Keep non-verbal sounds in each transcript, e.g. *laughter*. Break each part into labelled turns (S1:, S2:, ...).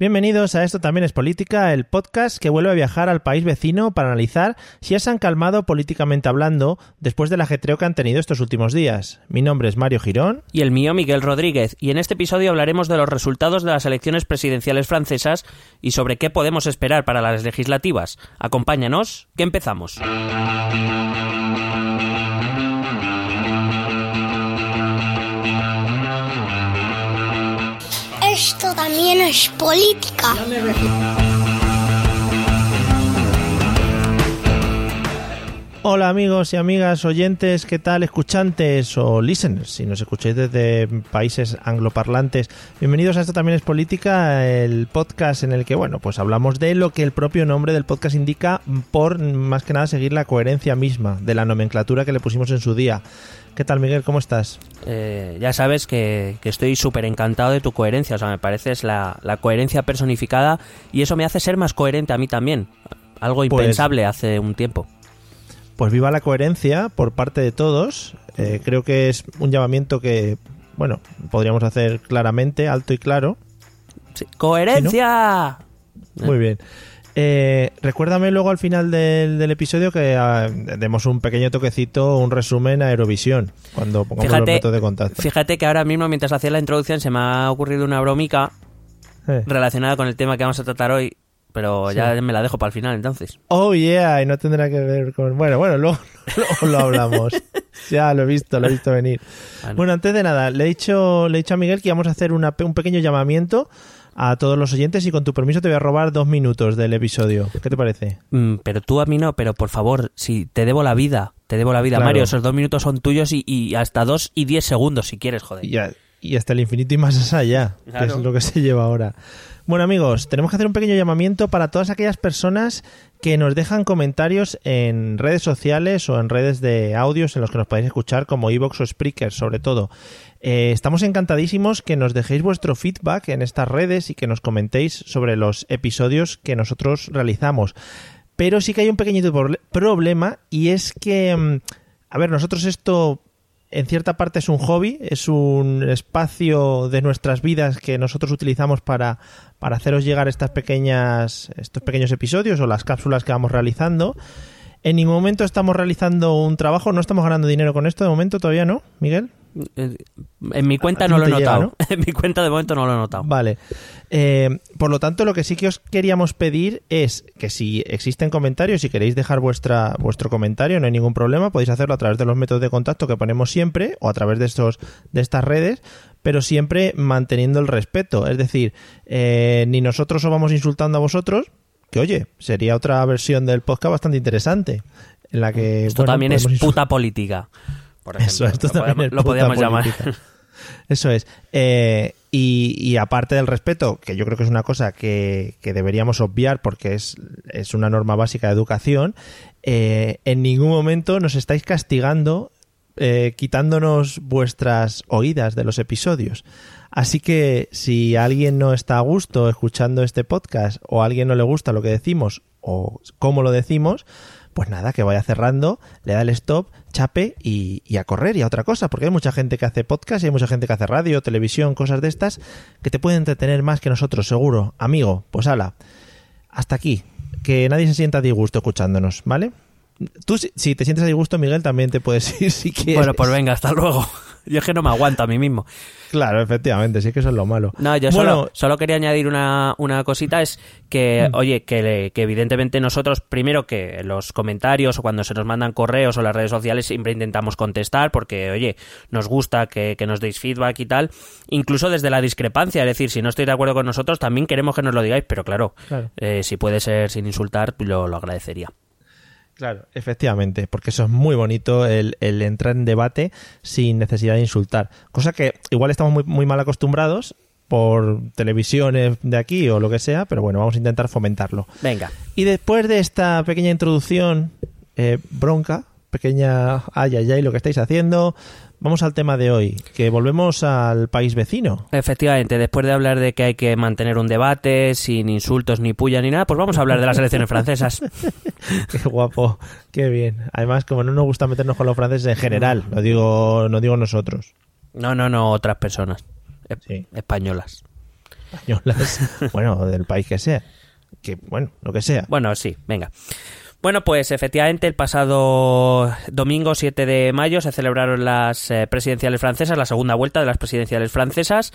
S1: Bienvenidos a Esto también es política, el podcast que vuelve a viajar al país vecino para analizar si se han calmado políticamente hablando después del ajetreo que han tenido estos últimos días. Mi nombre es Mario Girón.
S2: Y el mío, Miguel Rodríguez. Y en este episodio hablaremos de los resultados de las elecciones presidenciales francesas y sobre qué podemos esperar para las legislativas. Acompáñanos, que empezamos.
S3: Es política.
S1: Hola amigos y amigas oyentes, ¿qué tal? Escuchantes o listeners, si nos escucháis desde países angloparlantes. Bienvenidos a Esto también es política, el podcast en el que, bueno, pues hablamos de lo que el propio nombre del podcast indica por más que nada seguir la coherencia misma de la nomenclatura que le pusimos en su día. ¿Qué tal, Miguel? ¿Cómo estás?
S2: Eh, ya sabes que, que estoy súper encantado de tu coherencia, o sea, me pareces la, la coherencia personificada y eso me hace ser más coherente a mí también. Algo
S1: Pues-
S2: impensable hace un tiempo.
S1: Pues viva la coherencia por parte de todos. Eh, creo que es un llamamiento que, bueno, podríamos hacer claramente, alto y claro.
S2: Sí. ¡Coherencia!
S1: Muy bien. Eh, recuérdame luego al final del, del episodio que ah, demos un pequeño toquecito, un resumen a Eurovisión, cuando pongamos los métodos de contacto.
S2: fíjate que ahora mismo, mientras hacía la introducción, se me ha ocurrido una bromica
S1: Eh.
S2: relacionada con el tema que vamos a tratar hoy, pero ya me la dejo para el final entonces.
S1: Oh yeah, y no tendrá que ver con... Bueno, bueno, luego, *laughs* luego lo hablamos. ya lo he visto, lo he visto venir.
S2: Bueno.
S1: Bueno, antes de nada, le he dicho, le he dicho a Miguel que íbamos a hacer una un pequeño llamamiento a todos los oyentes y con tu permiso te voy a robar dos minutos del episodio. ¿Qué te parece?
S2: Mm, pero tú a mí no, pero por favor, si te debo la vida, te debo la vida,
S1: Claro.
S2: Mario, esos dos minutos son tuyos y, y hasta dos y diez segundos si quieres, joder.
S1: Y, y hasta el infinito y más allá, que es lo que se lleva ahora. Bueno amigos, tenemos que hacer un pequeño llamamiento para todas aquellas personas que nos dejan comentarios en redes sociales o en redes de audios en los que nos podéis escuchar como iVoox o Spreaker sobre todo. Eh, estamos encantadísimos que nos dejéis vuestro feedback en estas redes y que nos comentéis sobre los episodios que nosotros realizamos. Pero sí que hay un pequeñito proble- problema y es que, mm, a ver, nosotros esto en cierta parte es un hobby, es un espacio de nuestras vidas que nosotros utilizamos para, para haceros llegar estas pequeñas, estos pequeños episodios o las cápsulas que vamos realizando. En ningún momento estamos realizando un trabajo, no estamos ganando dinero con esto de momento, todavía no, Miguel.
S2: Eh, En mi cuenta no lo he
S1: llega,
S2: notado. *laughs* En mi cuenta de momento no lo he notado.
S1: Vale. Eh, por lo tanto, lo que sí que os queríamos pedir es que si existen comentarios, si queréis dejar vuestra, vuestro comentario, no hay ningún problema, podéis hacerlo a través de los métodos de contacto que ponemos siempre o a través de, estos, de estas redes, pero siempre manteniendo el respeto. Es decir, eh, ni nosotros os vamos insultando a vosotros, que oye, sería otra versión del podcast bastante interesante. En la que
S2: Esto
S1: bueno,
S2: también es puta política. Por ejemplo,
S1: Eso, esto
S2: lo podemos, podíamos llamar.
S1: Eso es. Eh, y, y aparte del respeto, que yo creo que es una cosa que, que deberíamos obviar porque es, es una norma básica de educación, eh, en ningún momento nos estáis castigando eh, quitándonos vuestras oídas de los episodios. Así que si alguien no está a gusto escuchando este podcast o a alguien no le gusta lo que decimos o cómo lo decimos, pues nada, que vaya cerrando, le da el stop, chape y, a correr y a otra cosa, porque hay mucha gente que hace podcast y hay mucha gente que hace radio, televisión, cosas de estas, que te pueden entretener más que nosotros, seguro. Amigo, pues ala, hasta aquí. Que nadie se sienta disgusto escuchándonos, ¿vale? Tú, si, si te sientes a disgusto, Miguel, también te puedes *laughs* ir si quieres.
S2: Bueno, pues venga, hasta luego. *laughs* Yo es que no me aguanto a mí mismo.
S1: Claro, efectivamente, sí que eso es lo malo.
S2: No, yo
S1: bueno,
S2: solo, solo quería añadir una, una cosita, es que,
S1: Mm.
S2: oye, que, que evidentemente nosotros, primero que los comentarios o cuando se nos mandan correos o las redes sociales siempre intentamos contestar porque, oye, nos gusta que, que nos deis feedback y tal, incluso desde la discrepancia, es decir, si no estáis de acuerdo con nosotros también queremos que nos lo digáis, pero claro,
S1: Claro.
S2: eh, si puede ser sin insultar, lo, lo agradecería.
S1: Claro, efectivamente, porque eso es muy bonito, el, el entrar en debate sin necesidad de insultar. Cosa que igual estamos muy, muy mal acostumbrados por televisiones de aquí o lo que sea, pero bueno, vamos a intentar fomentarlo.
S2: Venga.
S1: Y después de esta pequeña introducción, eh, bronca, pequeña ay, ay, ay, lo que estáis haciendo, vamos al tema de hoy, que volvemos al país vecino.
S2: Efectivamente, después de hablar de que hay que mantener un debate sin insultos ni puya ni nada, pues vamos a hablar de las elecciones francesas. *laughs*
S1: Qué guapo, qué bien. Además, como no nos gusta meternos con los franceses en general, no digo, no digo nosotros.
S2: No, no, no, otras personas.
S1: Sí.
S2: Españolas.
S1: españolas, *laughs* bueno, del país que sea. Que, bueno, lo que sea.
S2: Bueno, sí, venga. Bueno, pues efectivamente el pasado domingo 7 de mayo se celebraron las eh, presidenciales francesas, la segunda vuelta de las presidenciales francesas.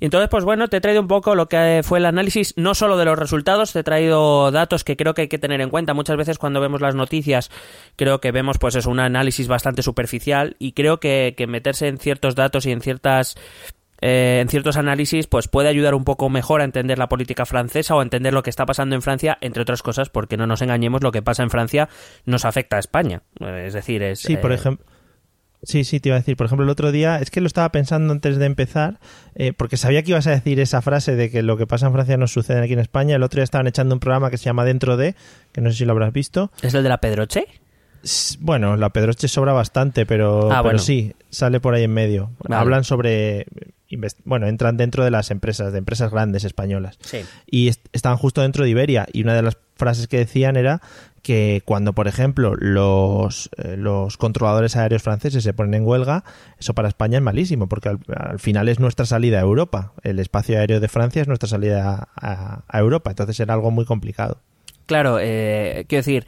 S2: Y entonces, pues bueno, te he traído un poco lo que fue el análisis, no solo de los resultados, te he traído datos que creo que hay que tener en cuenta. Muchas veces cuando vemos las noticias, creo que vemos pues es un análisis bastante superficial y creo que, que meterse en ciertos datos y en ciertas eh, en ciertos análisis, pues puede ayudar un poco mejor a entender la política francesa o a entender lo que está pasando en Francia, entre otras cosas, porque no nos engañemos, lo que pasa en Francia nos afecta a España. Eh, es decir, es.
S1: Sí, por
S2: eh,
S1: ejemplo. Sí, sí, te iba a decir. Por ejemplo, el otro día, es que lo estaba pensando antes de empezar, porque sabía que ibas a decir esa frase de que lo que pasa en Francia no sucede aquí en España. El otro día estaban echando un programa que se llama Dentro de, que no sé si lo habrás visto.
S2: ¿Es el de la Pedroche?
S1: Bueno, la Pedroche sobra bastante, pero,
S2: Ah,
S1: pero
S2: bueno.
S1: sí, sale por ahí en medio.
S2: Vale.
S1: Hablan sobre. Bueno, entran dentro de las empresas, de empresas grandes españolas.
S2: Sí.
S1: Y est- estaban justo dentro de Iberia. Y una de las frases que decían era que cuando, por ejemplo, los, eh, los controladores aéreos franceses se ponen en huelga, eso para España es malísimo, porque al, al final es nuestra salida a Europa. El espacio aéreo de Francia es nuestra salida a, a Europa. Entonces era algo muy complicado.
S2: Claro, eh, quiero decir,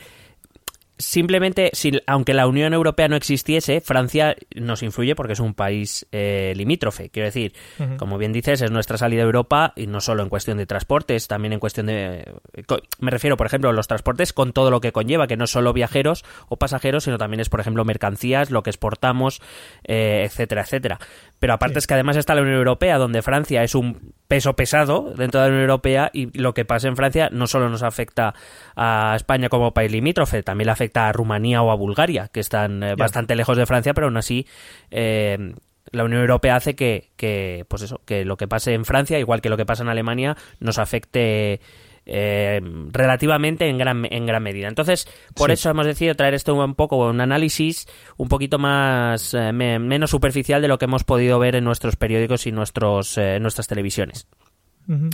S2: simplemente, si, aunque la Unión Europea no existiese, Francia nos influye porque es un país eh, limítrofe. Quiero decir, como bien dices, es nuestra salida a Europa y no solo en cuestión de transportes, también en cuestión de... co- Me refiero, por ejemplo, a los transportes con todo lo que conlleva, que no es solo viajeros o pasajeros, sino también es, por ejemplo, mercancías, lo que exportamos, eh, etcétera, etcétera. Pero aparte es que además está la Unión Europea, donde Francia es un peso pesado dentro de la Unión Europea y lo que pasa en Francia no solo nos afecta a España como país limítrofe, también le afecta a Rumanía o a Bulgaria, que están eh, bastante lejos de Francia, pero aún así eh, la Unión Europea hace que, que, pues eso, que lo que pase en Francia, igual que lo que pasa en Alemania, nos afecte eh, relativamente en gran, en gran medida. Entonces, por
S1: Sí.
S2: eso hemos decidido traer esto un poco, un análisis un poquito más, eh, me- menos superficial de lo que hemos podido ver en nuestros periódicos y nuestros, eh, nuestras televisiones.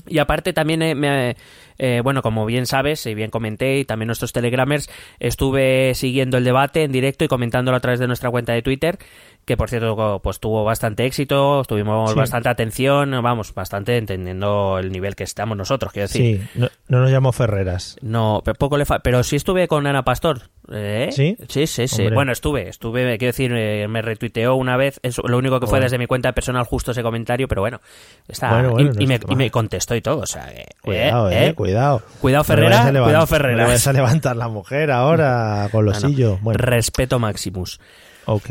S2: Y aparte también, eh, me, eh, bueno, como bien sabes y bien comenté, y también nuestros telegramers, estuve siguiendo el debate en directo y comentándolo a través de nuestra cuenta de Twitter, que por cierto pues tuvo bastante éxito, tuvimos
S1: Sí.
S2: bastante atención, vamos, bastante entendiendo el nivel que estamos nosotros, quiero decir.
S1: Sí, no, no nos llamo Ferreras.
S2: No, pero poco le fa- pero sí estuve con Ana Pastor. ¿eh?
S1: ¿Sí?
S2: Sí, sí, sí.
S1: Hombre.
S2: Bueno, estuve, estuve, quiero decir, eh, me retuiteó una vez, es lo único que fue
S1: Bueno.
S2: desde mi cuenta personal justo ese comentario, pero bueno, está,
S1: Bueno, bueno,
S2: y, me, y me contestó y todo, o sea, que,
S1: Cuidado, eh, cuidado.
S2: Cuidado,
S1: le
S2: Ferrera, cuidado, Ferrera.
S1: vayas a levantar la mujer ahora con los
S2: No.
S1: Bueno,
S2: Respeto Maximus.
S1: ok.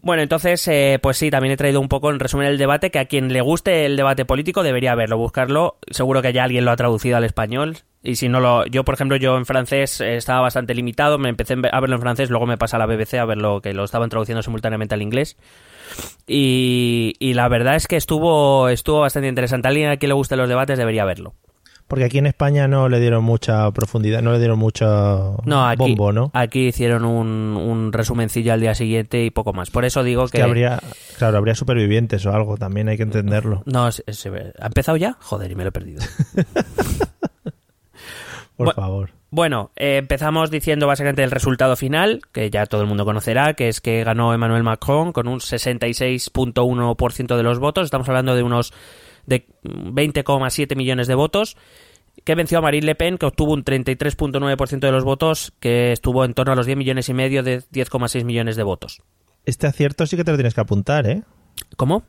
S2: Bueno, entonces, eh, pues sí, también he traído un poco en resumen el debate, que a quien le guste el debate político debería verlo, buscarlo. Seguro que ya alguien lo ha traducido al español. Y si no lo... Yo, por ejemplo, yo en francés eh, estaba bastante limitado, me empecé a verlo en francés, luego me pasé a la BBC a verlo, que lo estaban traduciendo simultáneamente al inglés. Y, la verdad es que estuvo, estuvo bastante interesante. Alguien a quien le gusten los debates debería verlo.
S1: Porque aquí en España no le dieron mucha profundidad, no le dieron mucho
S2: No, aquí,
S1: bombo, ¿no?
S2: aquí hicieron un, un resumencillo al día siguiente y poco más. Por eso digo
S1: Es que habría, claro, habría supervivientes o algo, también hay que entenderlo.
S2: No, ¿ha empezado ya? Joder, y me lo he perdido. *laughs*
S1: Por
S2: Bu-
S1: favor.
S2: Bueno, eh, empezamos diciendo básicamente el resultado final, que ya todo el mundo conocerá, que es que ganó Emmanuel Macron con un 66.1% de los votos. Estamos hablando de unos de 20,7 millones de votos. Que venció a Marine Le Pen, que obtuvo un 33.9% de los votos, que estuvo en torno a los 10 millones y medio de 10,6 millones de votos.
S1: Este acierto sí que te lo tienes que apuntar, ¿eh?
S2: ¿Cómo?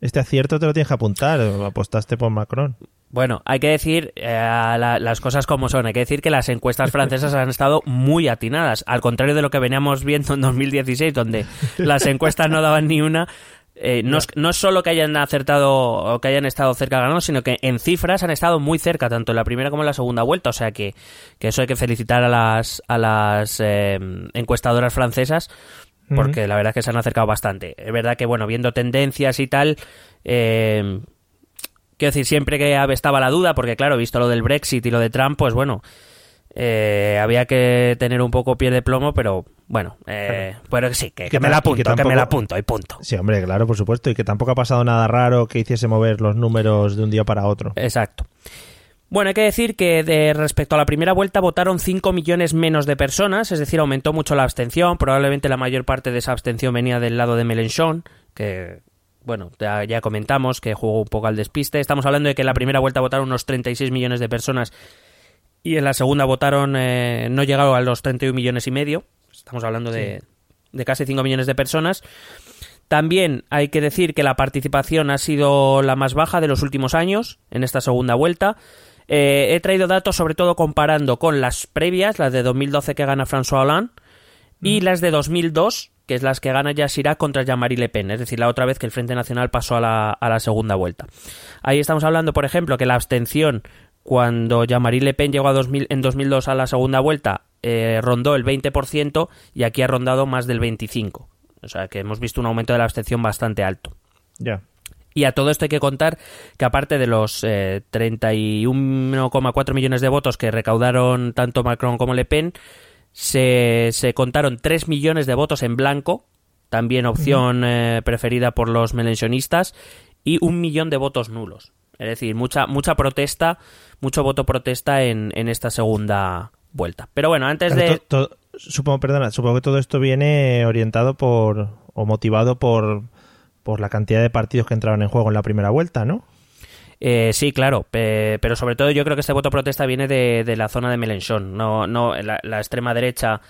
S1: Este acierto te lo tienes que apuntar. Apostaste por Macron.
S2: Bueno, hay que decir eh, la- las cosas como son. Hay que decir que las encuestas francesas han estado muy atinadas. Al contrario de lo que veníamos viendo en 2016, donde *laughs* las encuestas no daban ni una. Eh, no, es, no es solo que hayan acertado o que hayan estado cerca de ganar, sino que en cifras han estado muy cerca, tanto en la primera como en la segunda vuelta. O sea que, que eso hay que felicitar a las, a las eh, encuestadoras francesas porque la verdad es que se han acercado bastante. Es verdad que, bueno, viendo tendencias y tal, eh, quiero decir, siempre que estaba la duda, porque claro, visto lo del Brexit y lo de Trump, pues bueno, eh, había que tener un poco pie de plomo, pero bueno, eh, pero sí, que, que
S1: Que
S2: me la
S1: que
S2: apunto, que, me la apunto y punto.
S1: Sí, hombre, claro, por supuesto. Y que tampoco ha pasado nada raro que hiciese mover los números de un día para otro.
S2: Exacto. Bueno, hay que decir que de respecto a la primera vuelta votaron 5 millones menos de personas, es decir, aumentó mucho la abstención. Probablemente la mayor parte de esa abstención venía del lado de Mélenchon, que bueno, ya, ya, comentamos que jugó un poco al despiste. Estamos hablando de que en la primera vuelta votaron unos 36 millones de personas y en la segunda votaron, eh, no llegaron a los 31 millones y medio. Estamos hablando de, de casi 5 millones de personas. También hay que decir que la participación ha sido la más baja de los últimos años en esta segunda vuelta. Eh, he traído datos sobre todo comparando con las previas, las de 2012 que gana François Hollande y las de 2002, que es las que gana Chirac contra Jean-Marie Le Pen, es decir, la otra vez que el Frente Nacional pasó a la, a la segunda vuelta. Ahí estamos hablando, por ejemplo, que la abstención cuando Jean-Marie Le Pen llegó a 2000, en 2002 a la segunda vuelta eh, rondó el 20% y aquí ha rondado más del 25%. O sea que hemos visto un aumento de la abstención bastante alto.
S1: Ya.
S2: Y a todo esto hay que contar que aparte de los eh, 31,4 millones de votos que recaudaron tanto Macron como Le Pen, se, se contaron 3 millones de votos en blanco, también opción eh, preferida por los melenchonistas, y un millón de votos nulos. Es decir, mucha, mucha protesta, mucho voto protesta en, en esta segunda vuelta. Pero bueno, antes
S1: Claro,
S2: de...
S1: to- to- supongo, perdona, supongo que todo esto viene orientado por o motivado por por la cantidad de partidos que entraron en juego en la primera vuelta, ¿no?
S2: Eh, sí, claro, pe- pero sobre todo yo creo que este voto protesta viene de, de la zona de Mélenchon. No, no, la, la extrema derecha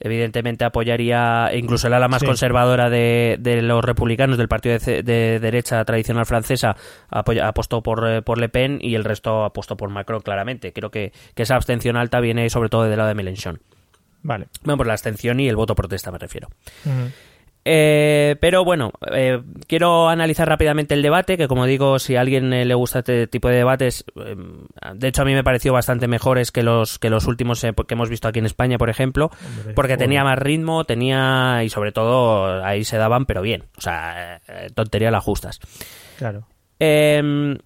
S2: evidentemente apoyaría, incluso el ala más
S1: Sí.
S2: conservadora de, de los republicanos del partido de derecha tradicional francesa apoya- apostó por, eh, por Le Pen y el resto apostó por Macron claramente. Creo que, que esa abstención alta viene sobre todo del lado de Mélenchon.
S1: Vale.
S2: Bueno, por la abstención y el voto protesta me refiero. Eh, pero bueno, eh, quiero analizar rápidamente el debate, que como digo, si a alguien eh, le gusta este tipo de debates, eh, de hecho a mí me pareció bastante mejores que los que los últimos eh, que hemos visto aquí en España, por ejemplo,
S1: Hombre,
S2: porque tenía más ritmo, tenía y sobre todo ahí se daban, pero bien, o sea, tontería las justas.
S1: Claro.
S2: Eh,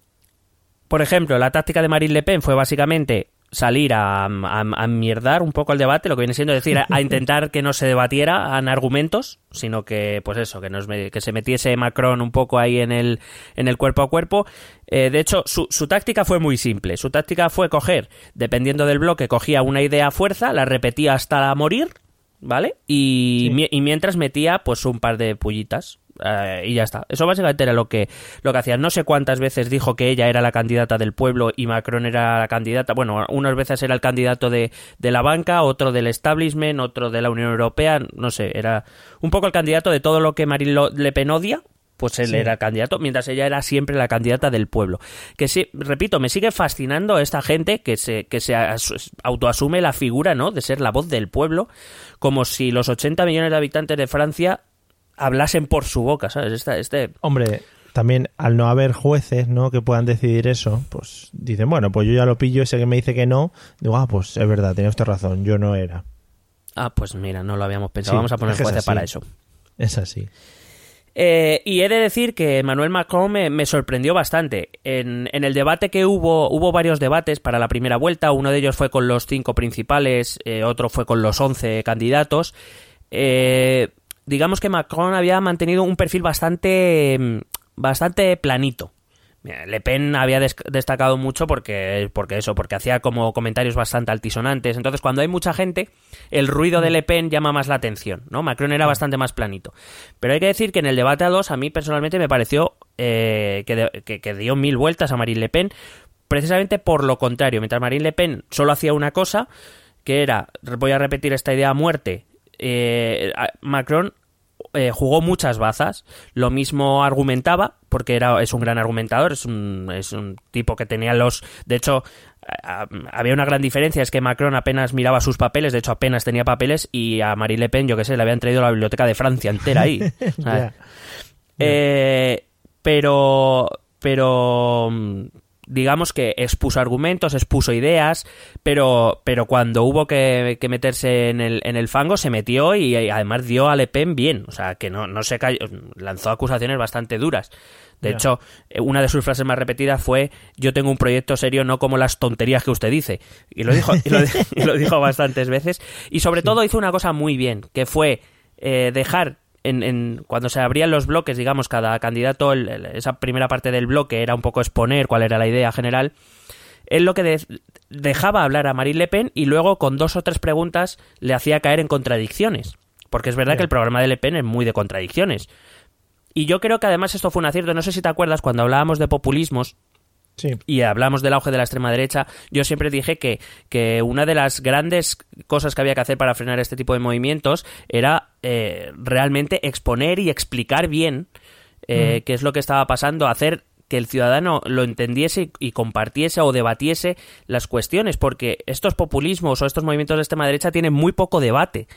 S2: por ejemplo, la táctica de Marine Le Pen fue básicamente salir a, a, a mierdar un poco el debate, lo que viene siendo decir, a, a *laughs* intentar que no se debatiera en argumentos, sino que, pues eso, que, nos, que se metiese Macron un poco ahí en el, en el cuerpo a cuerpo. Eh, de hecho, su, su táctica fue muy simple. Su táctica fue coger, dependiendo del bloque, cogía una idea a fuerza, la repetía hasta morir, ¿vale? Y,
S1: Sí.
S2: mi- y mientras metía, pues, un par de pullitas. eh, y ya está. Eso básicamente era lo que, lo que hacía. No sé cuántas veces dijo que ella era la candidata del pueblo y Macron era la candidata. Bueno, unas veces era el candidato de, de la banca, otro del establishment, otro de la Unión Europea. No sé, era un poco el candidato de todo lo que Marine Le Pen odia. Pues él
S1: Sí.
S2: era el candidato, mientras ella era siempre la candidata del pueblo. Que sí, repito, me sigue fascinando esta gente que se, que se as- autoasume la figura, ¿no? De ser la voz del pueblo, como si los 80 millones de habitantes de Francia hablasen por su boca, ¿sabes? Este, este,
S1: Hombre, también al no haber jueces, ¿no? Que puedan decidir eso, pues dicen, bueno, pues yo ya lo pillo, ese que me dice que no, digo, ah, pues es verdad, tiene usted razón, yo no era.
S2: Ah, pues mira, no lo habíamos pensado.
S1: Sí,
S2: Vamos a poner
S1: es
S2: jueces para eso.
S1: Es así.
S2: Eh, y he de decir que Emmanuel Macron me, sorprendió bastante. En, en el debate que hubo, hubo varios debates para la primera vuelta. Uno de ellos fue con los cinco principales, eh, otro fue con los once candidatos. Eh, digamos que Macron había mantenido un perfil bastante, mm, bastante planito. Le Pen había des- destacado mucho porque, porque eso, porque hacía como comentarios bastante altisonantes. Entonces, cuando hay mucha gente, el ruido de Le Pen llama más la atención, ¿no? Macron era bastante más planito. Pero hay que decir que en el debate a dos, a mí personalmente me pareció eh, que, de- que- que dio mil vueltas a Marine Le Pen, precisamente por lo contrario. Mientras Marine Le Pen solo hacía una cosa, que era, voy a repetir esta idea a muerte, eh, Macron eh, jugó muchas bazas, lo mismo argumentaba, porque era, es un gran argumentador, es un, es un tipo que tenía los... De hecho, a- a- había una gran diferencia, es que Macron apenas miraba sus papeles, de hecho apenas tenía papeles, y a Marie Le Pen, yo que sé, le habían traído la biblioteca de Francia entera ahí. *laughs* Eh, pero, pero mm, digamos que expuso argumentos, expuso ideas, pero, pero cuando hubo que, que meterse en el, en el fango se metió y, y además dio a Le Pen bien, o sea que no, no se cayó, lanzó acusaciones bastante duras. De hecho, eh, una de sus frases más repetidas fue yo tengo un proyecto serio, no como las tonterías que usted dice. Y lo dijo, y lo, *laughs* y lo dijo bastantes veces. Y sobre todo hizo una cosa muy bien, que fue eh, dejar en, en- cuando se abrían los bloques, digamos, cada candidato, el- el- esa primera parte del bloque era un poco exponer cuál era la idea general. Él lo que de- dejaba hablar a Marine Le Pen y luego con dos o tres preguntas le hacía caer en contradicciones. Porque es verdad que el programa de Le Pen es muy de contradicciones. Y yo creo que además esto fue un acierto. No sé si te acuerdas cuando hablábamos de populismos,
S1: Sí.
S2: y hablamos del auge de la extrema derecha, yo siempre dije que, que una de las grandes cosas que había que hacer para frenar este tipo de movimientos era eh, realmente exponer y explicar bien eh, qué es lo que estaba pasando, hacer que el ciudadano lo entendiese y compartiese o debatiese las cuestiones, porque estos populismos o estos movimientos de extrema derecha tienen muy poco debate.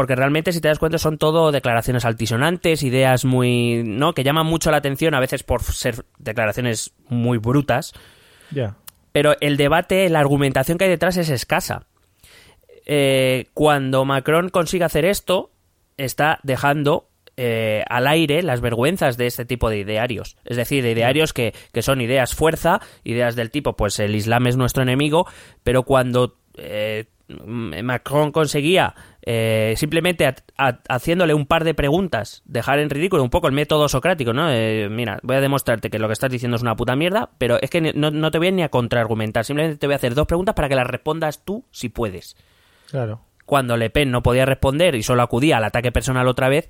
S2: Porque realmente, si te das cuenta, son todo declaraciones altisonantes, ideas muy. ¿no? que llaman mucho la atención, a veces por ser declaraciones muy brutas.
S1: Ya.
S2: Pero el debate, la argumentación que hay detrás es escasa. Eh, cuando Macron consigue hacer esto, está dejando eh, al aire las vergüenzas de este tipo de idearios. Es decir, de idearios que, que son ideas fuerza, ideas del tipo, pues el Islam es nuestro enemigo, pero cuando eh, Macron conseguía eh, simplemente a- a- haciéndole un par de preguntas, dejar en ridículo un poco el método socrático, ¿no? Eh, mira, voy a demostrarte que lo que estás diciendo es una puta mierda, pero es que no, no te voy ni a contraargumentar, simplemente te voy a hacer dos preguntas para que las respondas tú si puedes.
S1: Claro.
S2: Cuando Le Pen no podía responder y solo acudía al ataque personal otra vez,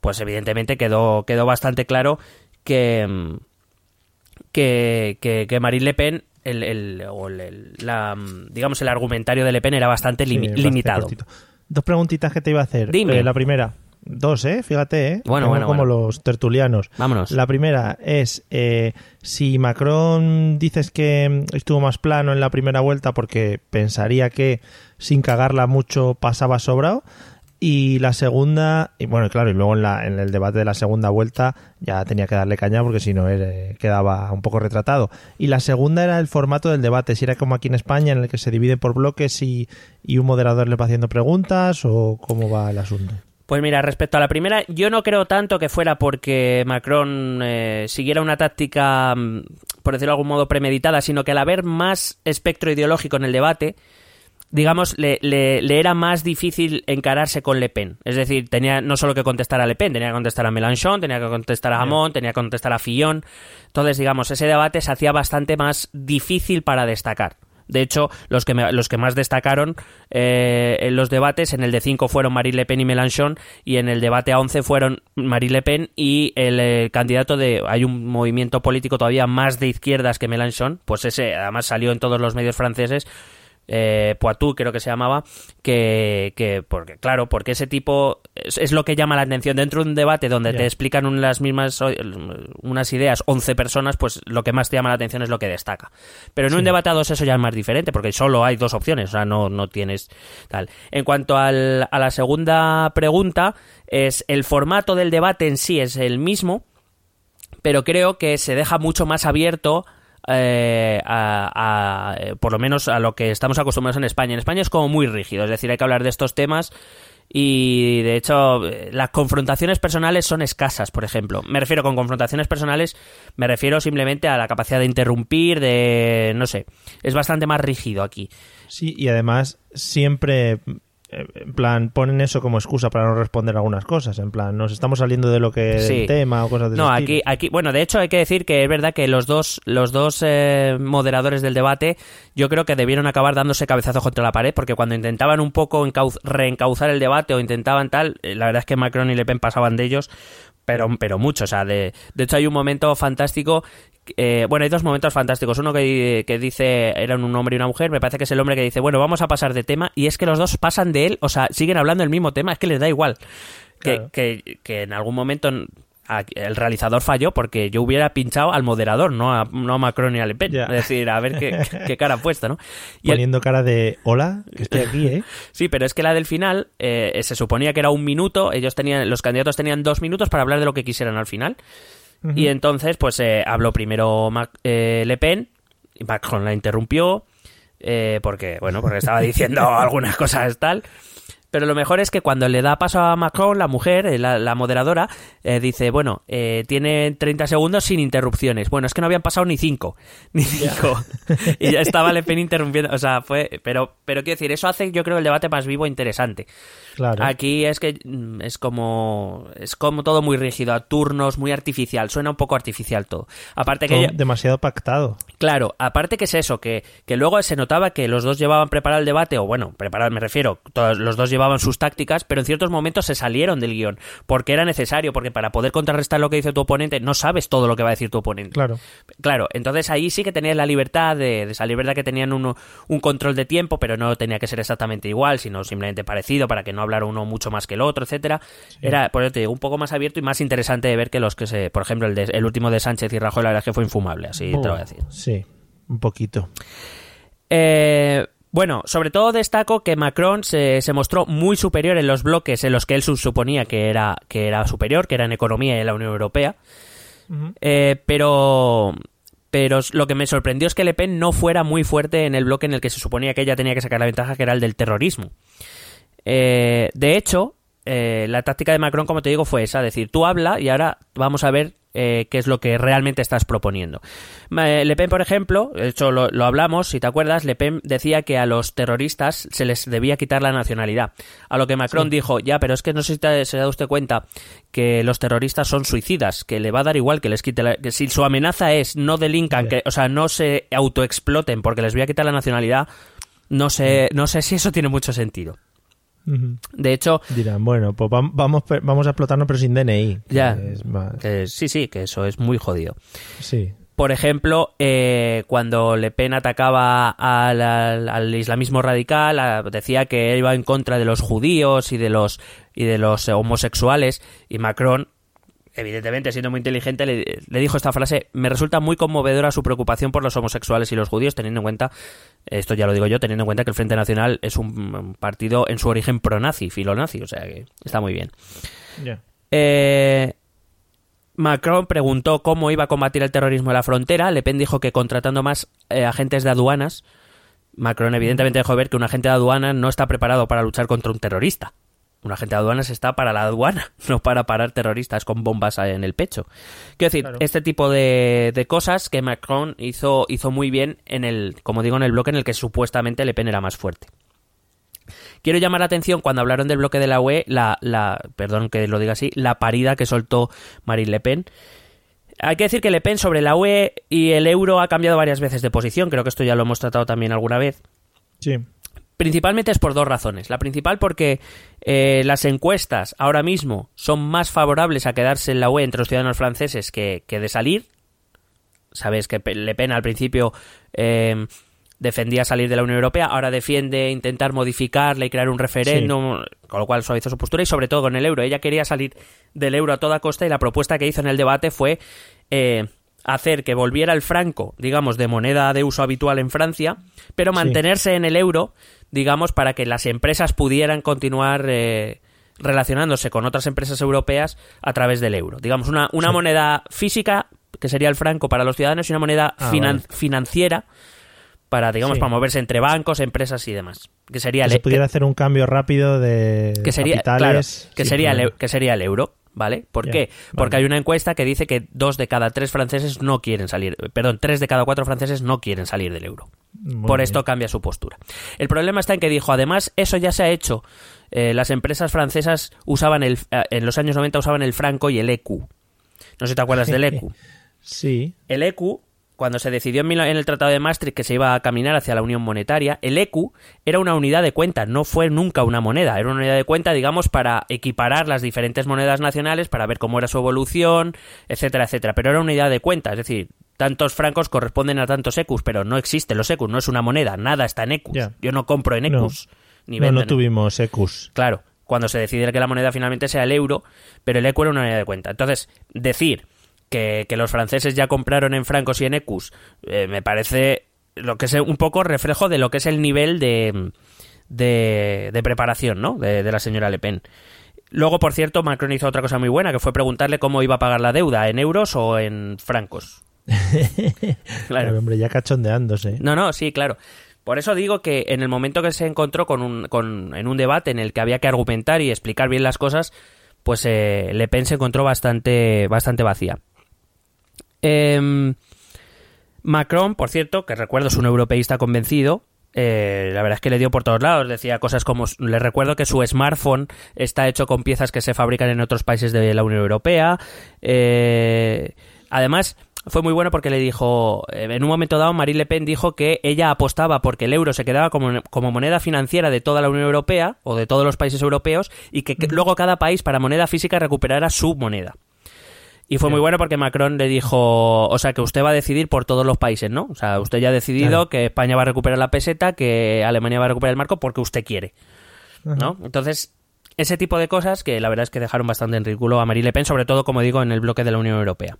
S2: pues evidentemente quedó, quedó bastante claro que, que, que, que Marine Le Pen, el, el- o el- la, digamos, el argumentario de Le Pen era bastante limi- limitado.
S1: Dos preguntitas que te iba a hacer.
S2: Dime.
S1: Eh, la primera. Dos, ¿eh? Fíjate, ¿eh?
S2: Bueno,
S1: Tengo
S2: bueno,
S1: como
S2: bueno.
S1: los tertulianos.
S2: Vámonos.
S1: La primera es eh, si Macron dices que estuvo más plano en la primera vuelta porque pensaría que sin cagarla mucho pasaba sobrado. Y la segunda, y bueno, claro, y luego en, la, el debate de la segunda vuelta ya tenía que darle caña porque si no eh, quedaba un poco retratado. Y la segunda era el formato del debate, si era como aquí en España en el que se divide por bloques y, y un moderador le va haciendo preguntas o cómo va el asunto.
S2: Pues mira, respecto a la primera, yo no creo tanto que fuera porque Macron eh, siguiera una táctica, mm, por decirlo de algún modo, premeditada, sino que al haber más espectro ideológico en el debate, digamos, le, le- le era más difícil encararse con Le Pen. Es decir, tenía no solo que contestar a Le Pen, tenía que contestar a Mélenchon, tenía que contestar a Hamon, tenía que contestar a Fillon. Entonces, digamos, ese debate se hacía bastante más difícil para destacar. De hecho, los que, me- los que más destacaron eh, en los debates, en el de 5 fueron Marine Le Pen y Mélenchon, y en el debate a 11 fueron Marine Le Pen y el eh, candidato de... Hay un movimiento político todavía más de izquierdas que Mélenchon, pues ese además salió en todos los medios franceses, eh, Poitou creo que se llamaba, que, que porque claro, porque ese tipo es, es lo que llama la atención dentro de un debate donde te explican un- las mismas unas ideas 11 personas, pues lo que más te llama la atención es lo que destaca. Pero en un debate a dos eso ya es más diferente porque solo hay dos opciones, o sea, no, no tienes tal. En cuanto al- a la segunda pregunta, es el formato del debate en sí es el mismo, pero creo que se deja mucho más abierto eh, a, a, por lo menos a lo que estamos acostumbrados en España. En España es como muy rígido, es decir, hay que hablar de estos temas y de hecho las confrontaciones personales son escasas, por ejemplo. Me refiero con confrontaciones personales, me refiero simplemente a la capacidad de interrumpir, de no sé, es bastante más rígido aquí.
S1: Sí, y además siempre, en plan, ponen eso como excusa para no responder algunas cosas. En plan, nos estamos saliendo de lo que
S2: Sí.
S1: del tema o cosas de
S2: No,
S1: ese
S2: aquí,
S1: estilo.
S2: aquí, bueno, de hecho hay que decir que es verdad que los dos, los dos eh, moderadores del debate, yo creo que debieron acabar dándose cabezazos contra la pared, porque cuando intentaban un poco encauz- reencauzar el debate o intentaban tal, eh, la verdad es que Macron y Le Pen pasaban de ellos, pero, pero mucho, o sea, de, de hecho hay un momento fantástico eh, bueno, hay dos momentos fantásticos. Uno que, que dice, eran un hombre y una mujer, me parece que es el hombre que dice, bueno, vamos a pasar de tema, y es que los dos pasan de él, o sea, siguen hablando del mismo tema, es que les da igual. Que,
S1: Claro.
S2: que, que en algún momento el realizador falló porque yo hubiera pinchado al moderador, no a, no a Macron y a Le Pen. Es decir, a ver *laughs* qué, qué cara ha puesto, ¿no? Y el-
S1: Poniendo cara de, hola, que estoy aquí, ¿eh? *laughs*
S2: Sí, pero es que la del final eh, se suponía que era un minuto, ellos tenían, los candidatos tenían dos minutos para hablar de lo que quisieran al final. Y entonces, pues eh, habló primero Mac- eh, Le Pen, y Macron la interrumpió, eh, porque, bueno, porque estaba diciendo *laughs* algunas cosas tal. Pero lo mejor es que cuando le da paso a Macron, la mujer, eh, la, la moderadora, eh, dice, bueno, eh, tiene 30 segundos sin interrupciones. Bueno, es que no habían pasado ni 5. *laughs* Ni 5. y ya estaba Le Pen interrumpiendo. O sea, fue... Pero, pero quiero decir, eso hace, yo creo, el debate más vivo e interesante.
S1: Claro.
S2: Aquí es que mm, es como es como todo muy rígido, a turnos, muy artificial, suena un poco artificial todo. Aparte que
S1: Todo
S2: ya-
S1: demasiado pactado.
S2: claro, aparte que es eso, que, que luego se notaba que los dos llevaban preparado el debate, o bueno, preparado me refiero, todos los dos llevaban llevaban sus tácticas, pero en ciertos momentos se salieron del guion, porque era necesario, porque para poder contrarrestar lo que dice tu oponente, no sabes todo lo que va a decir tu oponente.
S1: Claro.
S2: Claro, entonces ahí sí que tenías la libertad de, de salir, verdad que tenían uno, un control de tiempo, pero no tenía que ser exactamente igual, sino simplemente parecido para que no hablara uno mucho más que el otro, etcétera. Era, por eso te digo, un poco más abierto y más interesante de ver que los que se, por ejemplo, el, de- el último de Sánchez y Rajoy, la verdad es que fue infumable, así te lo voy a decir.
S1: Sí, un poquito.
S2: Eh, bueno, sobre todo destaco que Macron se, se mostró muy superior en los bloques en los que él su- suponía que era, que era superior, que era en economía y en la Unión Europea. Eh, pero, pero lo que me sorprendió es que Le Pen no fuera muy fuerte en el bloque en el que se suponía que ella tenía que sacar la ventaja, que era el del terrorismo. Eh, de hecho, eh, la táctica de Macron, como te digo, fue esa, decir, tú habla y ahora vamos a ver eh, qué es lo que realmente estás proponiendo. Eh, Le Pen, por ejemplo, de hecho lo, lo hablamos, si te acuerdas, Le Pen decía que a los terroristas se les debía quitar la nacionalidad. A lo que Macron dijo, ya, pero es que no sé si te- se da usted cuenta que los terroristas son suicidas, que le va a dar igual que les quite la... que si su amenaza es no delincan, que, o sea, no se autoexploten porque les voy a quitar la nacionalidad, no sé, no sé si eso tiene mucho sentido. De hecho,
S1: Dirán, bueno, pues vam- vamos, vamos a explotarnos pero sin DNI.
S2: Ya.
S1: es más-
S2: que sí, sí, que eso es muy jodido.
S1: sí.
S2: Por ejemplo, eh, cuando Le Pen atacaba al, al- al islamismo radical, a- decía que iba en contra de los judíos y de los y de los eh, homosexuales y Macron evidentemente siendo muy inteligente le, le dijo esta frase me resulta muy conmovedora su preocupación por los homosexuales y los judíos teniendo en cuenta esto ya lo digo yo teniendo en cuenta que el Frente Nacional es un, un partido en su origen pronazi filonazi o sea que está muy bien eh, Macron preguntó cómo iba a combatir el terrorismo en la frontera. Le Pen dijo que contratando más eh, agentes de aduanas. Macron evidentemente dejó ver que un agente de aduana no está preparado para luchar contra un terrorista. Un agente de aduanas está para la aduana, *laughs* no para parar terroristas con bombas en el pecho. Quiero decir,
S1: Claro.
S2: este tipo de, de cosas que Macron hizo, hizo muy bien en el, como digo, en el bloque en el que supuestamente Le Pen era más fuerte. Quiero llamar la atención cuando hablaron del bloque de la UE, la, la, perdón que lo diga así, la parida que soltó Marine Le Pen. Hay que decir que Le Pen sobre la UE y el euro ha cambiado varias veces de posición, creo que esto ya lo hemos tratado también alguna vez.
S1: Sí.
S2: Principalmente es por dos razones. La principal porque eh, las encuestas ahora mismo son más favorables a quedarse en la UE entre los ciudadanos franceses que, que de salir. Sabes que Le Pen al principio eh, defendía salir de la Unión Europea, ahora defiende intentar modificarla y crear un referéndum, con lo cual suavizó su postura y sobre todo con el euro. Ella quería salir del euro a toda costa y la propuesta que hizo en el debate fue eh, hacer que volviera el franco, digamos, de moneda de uso habitual en Francia, pero
S1: Sí.
S2: mantenerse en el euro, digamos, para que las empresas pudieran continuar eh, relacionándose con otras empresas europeas a través del euro. Digamos, una, una
S1: Sí.
S2: moneda física, que sería el franco para los ciudadanos, y una moneda
S1: Ah,
S2: finan-
S1: vale.
S2: financiera para, digamos,
S1: Sí.
S2: para moverse entre bancos, empresas y demás. Que sería
S1: Que
S2: el-
S1: se pudiera hacer un cambio rápido de
S2: que sería, claro,
S1: capitales.
S2: que
S1: sin
S2: sería, el, eu- que sería el euro, ¿vale? ¿Por qué? Porque
S1: vale.
S2: hay una encuesta que dice que dos de cada tres franceses no quieren salir, perdón, tres de cada cuatro franceses no quieren salir del euro.
S1: Muy
S2: Por
S1: bien.
S2: esto cambia su postura. El problema está en que dijo, además, eso ya se ha hecho. Eh, las empresas francesas usaban el, eh, en los años 90 usaban el franco y el EQ. No sé si te acuerdas del EQ. *laughs*
S1: Sí.
S2: El EQ, cuando se decidió en el Tratado de Maastricht que se iba a caminar hacia la Unión Monetaria, el EQ era una unidad de cuenta, no fue nunca una moneda, era una unidad de cuenta, digamos, para equiparar las diferentes monedas nacionales, para ver cómo era su evolución, etcétera, etcétera. Pero era una unidad de cuenta, es decir, tantos francos corresponden a tantos EQs, pero no existen los EQs, no es una moneda, nada está en.
S1: Ya.
S2: Yo no compro en
S1: No.
S2: Ni
S1: No,
S2: vendo
S1: no tuvimos ecus.
S2: Claro, cuando se decide que la moneda finalmente sea el euro, pero el ecu era una unidad de cuenta. Entonces, decir que, que los franceses ya compraron en francos y en ecus eh, me parece lo que es un poco reflejo de lo que es el nivel de, de, de preparación ¿no? de, de la señora Le Pen. Luego, por cierto, Macron hizo otra cosa muy buena, que fue preguntarle cómo iba a pagar la deuda, en euros o en francos. *laughs*
S1: Claro, hombre, ya cachondeándose.
S2: No, no, sí, claro. Por eso digo que en el momento que se encontró con un, con, en un debate en el que había que argumentar y explicar bien las cosas, pues eh, Le Pen se encontró bastante, bastante vacía. Em, Macron, por cierto, que recuerdo es un europeísta convencido, eh, la verdad es que le dio por todos lados. Decía cosas como, le recuerdo que su smartphone está hecho con piezas que se fabrican en otros países de la Unión Europea. Eh, además, fue muy bueno porque le dijo, eh, en un momento dado, Marine Le Pen dijo que ella apostaba porque el euro se quedaba como, como moneda financiera de toda la Unión Europea o de todos los países europeos y que, que luego cada país para moneda física recuperara su moneda. Y fue muy bueno porque Macron le dijo, o sea, que usted va a decidir por todos los países, ¿no? O sea, usted ya ha decidido
S1: Claro.
S2: que España va a recuperar la peseta, que Alemania va a recuperar el marco porque usted quiere, ¿no? Entonces, ese tipo de cosas que la verdad es que dejaron bastante en ridículo a Marine Le Pen, sobre todo, como digo, en el bloque de la Unión Europea.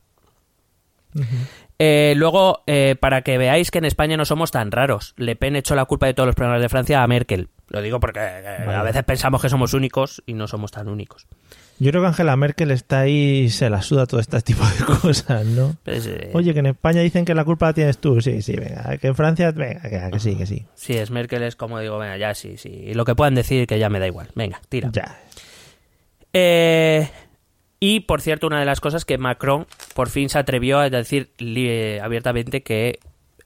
S2: Eh, luego, eh, para que veáis que en España no somos tan raros, Le Pen echó la culpa de todos los problemas de Francia a Merkel. Lo digo porque eh, a veces pensamos que somos únicos y no somos tan únicos.
S1: Yo creo que Angela Merkel está ahí y se la suda todo este tipo de *laughs* cosas, ¿no?
S2: Pues,
S1: Oye, que en España dicen que la culpa la tienes tú. Sí, sí, venga. Que en Francia, venga, que, que sí, que sí.
S2: Si es Merkel, es como digo, venga, ya sí, sí. Y lo que puedan decir, que ya me da igual. Venga, tira.
S1: Ya.
S2: Eh, y, por cierto, una de las cosas que Macron por fin se atrevió a decir li- abiertamente que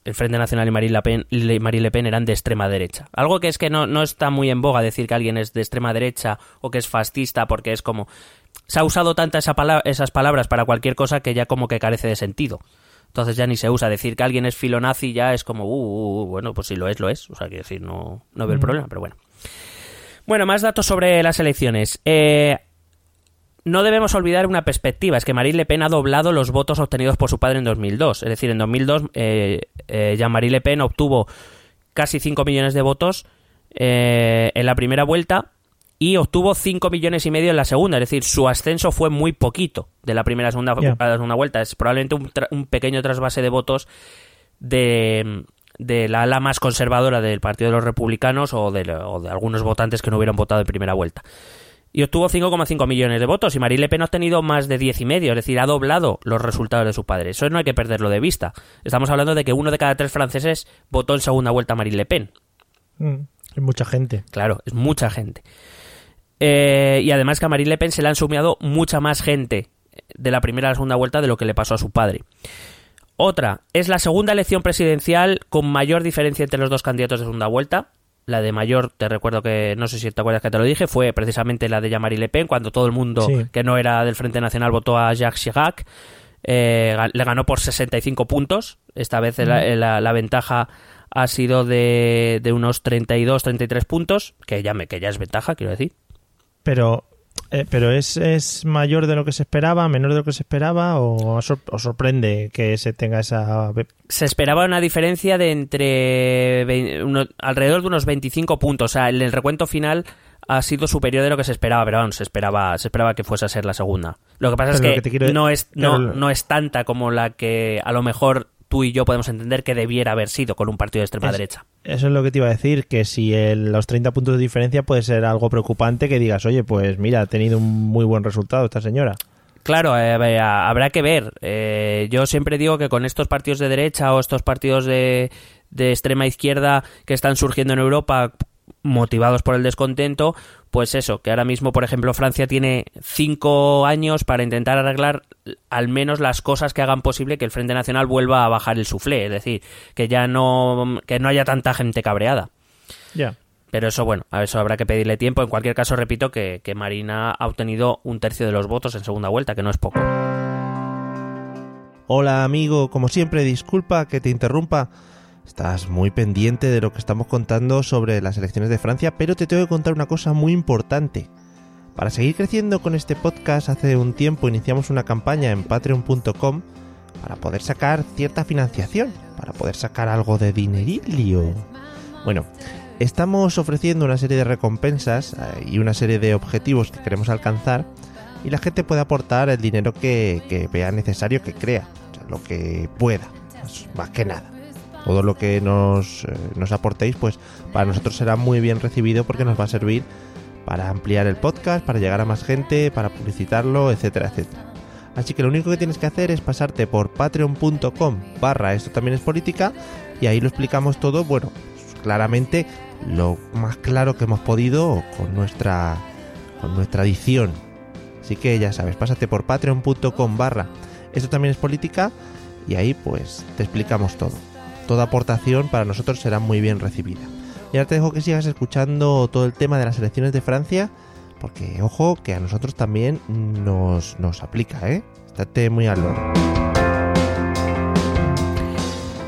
S2: el Frente Nacional y Marine Le Pen, Marine Le Pen eran de extrema derecha. Algo que es que no, no está muy en boga decir que alguien es de extrema derecha o que es fascista porque es como... Se ha usado tantas esa pala- esas palabras para cualquier cosa que ya como que carece de sentido. Entonces ya ni se usa. Decir que alguien es filonazi ya es como, uh, uh, uh, bueno, pues si lo es, lo es. O sea, quiero decir, no, no veo el problema, pero bueno. Bueno, más datos sobre las elecciones. Eh, no debemos olvidar una perspectiva, es que Marine Le Pen ha doblado los votos obtenidos por su padre en 2002. Es decir, en 2002 eh, eh, Jean-Marie Le Pen obtuvo casi 5 millones de votos eh, en la primera vuelta y obtuvo 5 millones y medio en la segunda. Es decir, su ascenso fue muy poquito de la primera a la segunda,
S1: Ya.
S2: a la segunda vuelta. Es probablemente un, tra- un pequeño trasvase de votos de, de la ala más conservadora del Partido de los Republicanos o de, o de algunos votantes que no hubieran votado en primera vuelta. Y obtuvo 5,5 millones de votos y Marine Le Pen ha obtenido más de 10 y medio, es decir, ha doblado los resultados de su padre. Eso no hay que perderlo de vista. Estamos hablando de que uno de cada tres franceses votó en segunda vuelta a Marine Le Pen.
S1: Mm, Hay mucha gente.
S2: Claro, es mucha gente. Eh, y además que a Marine Le Pen se le han sumado mucha más gente de la primera a la segunda vuelta de lo que le pasó a su padre. Otra, es la segunda elección presidencial con mayor diferencia entre los dos candidatos de segunda vuelta. La de mayor, te recuerdo que, no sé si te acuerdas que te lo dije, fue precisamente la de Jean-Marie Le Pen, cuando todo el mundo
S1: Sí.
S2: que no era del Frente Nacional votó a Jacques Chirac. Eh, le ganó por 65 puntos. Esta vez la, la- la ventaja ha sido de, de unos 32, 33 puntos, que ya, me, que ya es ventaja, quiero decir.
S1: Pero, eh, pero es, es mayor de lo que se esperaba, menor de lo que se esperaba, o os sorprende que se tenga esa.
S2: Se esperaba una diferencia de entre uno- alrededor de unos 25 puntos. O sea, el, el recuento final ha sido superior de lo que se esperaba, pero vamos, se esperaba, se esperaba que fuese a ser la segunda. Lo que pasa
S1: Pero
S2: es
S1: que
S2: que,
S1: te quiero-
S2: no, es, no, no es tanta como la que a lo mejor tú y yo podemos entender que debiera haber sido con un partido de extrema
S1: Es-
S2: derecha.
S1: Eso es lo que te iba a decir, que si el- los 30 puntos de diferencia puede ser algo preocupante, que digas, oye, pues mira, ha tenido un muy buen resultado esta señora.
S2: Claro, eh, habrá que ver. Eh, yo siempre digo que con estos partidos de derecha o estos partidos de, de extrema izquierda que están surgiendo en Europa motivados por el descontento, pues eso, que ahora mismo, por ejemplo, Francia tiene cinco años para intentar arreglar al menos las cosas que hagan posible que el Frente Nacional vuelva a bajar el suflé, es decir, que ya no, que no haya tanta gente cabreada.
S1: Ya.
S2: Pero eso, bueno, a eso habrá que pedirle tiempo. En cualquier caso, repito que, que Marina ha obtenido un tercio de los votos en segunda vuelta, que no es poco.
S1: Hola amigo, como siempre, disculpa que te interrumpa. Estás muy pendiente de lo que estamos contando sobre las elecciones de Francia, pero te tengo que contar una cosa muy importante. Para seguir creciendo con este podcast, hace un tiempo iniciamos una campaña en patreon.com para poder sacar cierta financiación, para poder sacar algo de dinerillo. Bueno, estamos ofreciendo una serie de recompensas eh, y una serie de objetivos que queremos alcanzar y la gente puede aportar el dinero que, vea necesario, que crea, o sea, lo que pueda, más que nada. Todo lo que nos, eh, nos aportéis, pues para nosotros será muy bien recibido porque nos va a servir para ampliar el podcast, para llegar a más gente, para publicitarlo, etcétera, etcétera. Así que lo único que tienes que hacer es pasarte por patreon.com barra esto también es política y ahí lo explicamos todo, bueno, pues, claramente lo más claro que hemos podido con nuestra, con nuestra edición. Así que ya sabes, pásate por patreon.com barra esto también es política y ahí pues te explicamos todo. Toda aportación para nosotros será muy bien recibida. Y ahora te dejo que sigas escuchando todo el tema de las elecciones de Francia, porque ojo que a nosotros también nos, nos aplica, ¿eh? Estate muy al loro.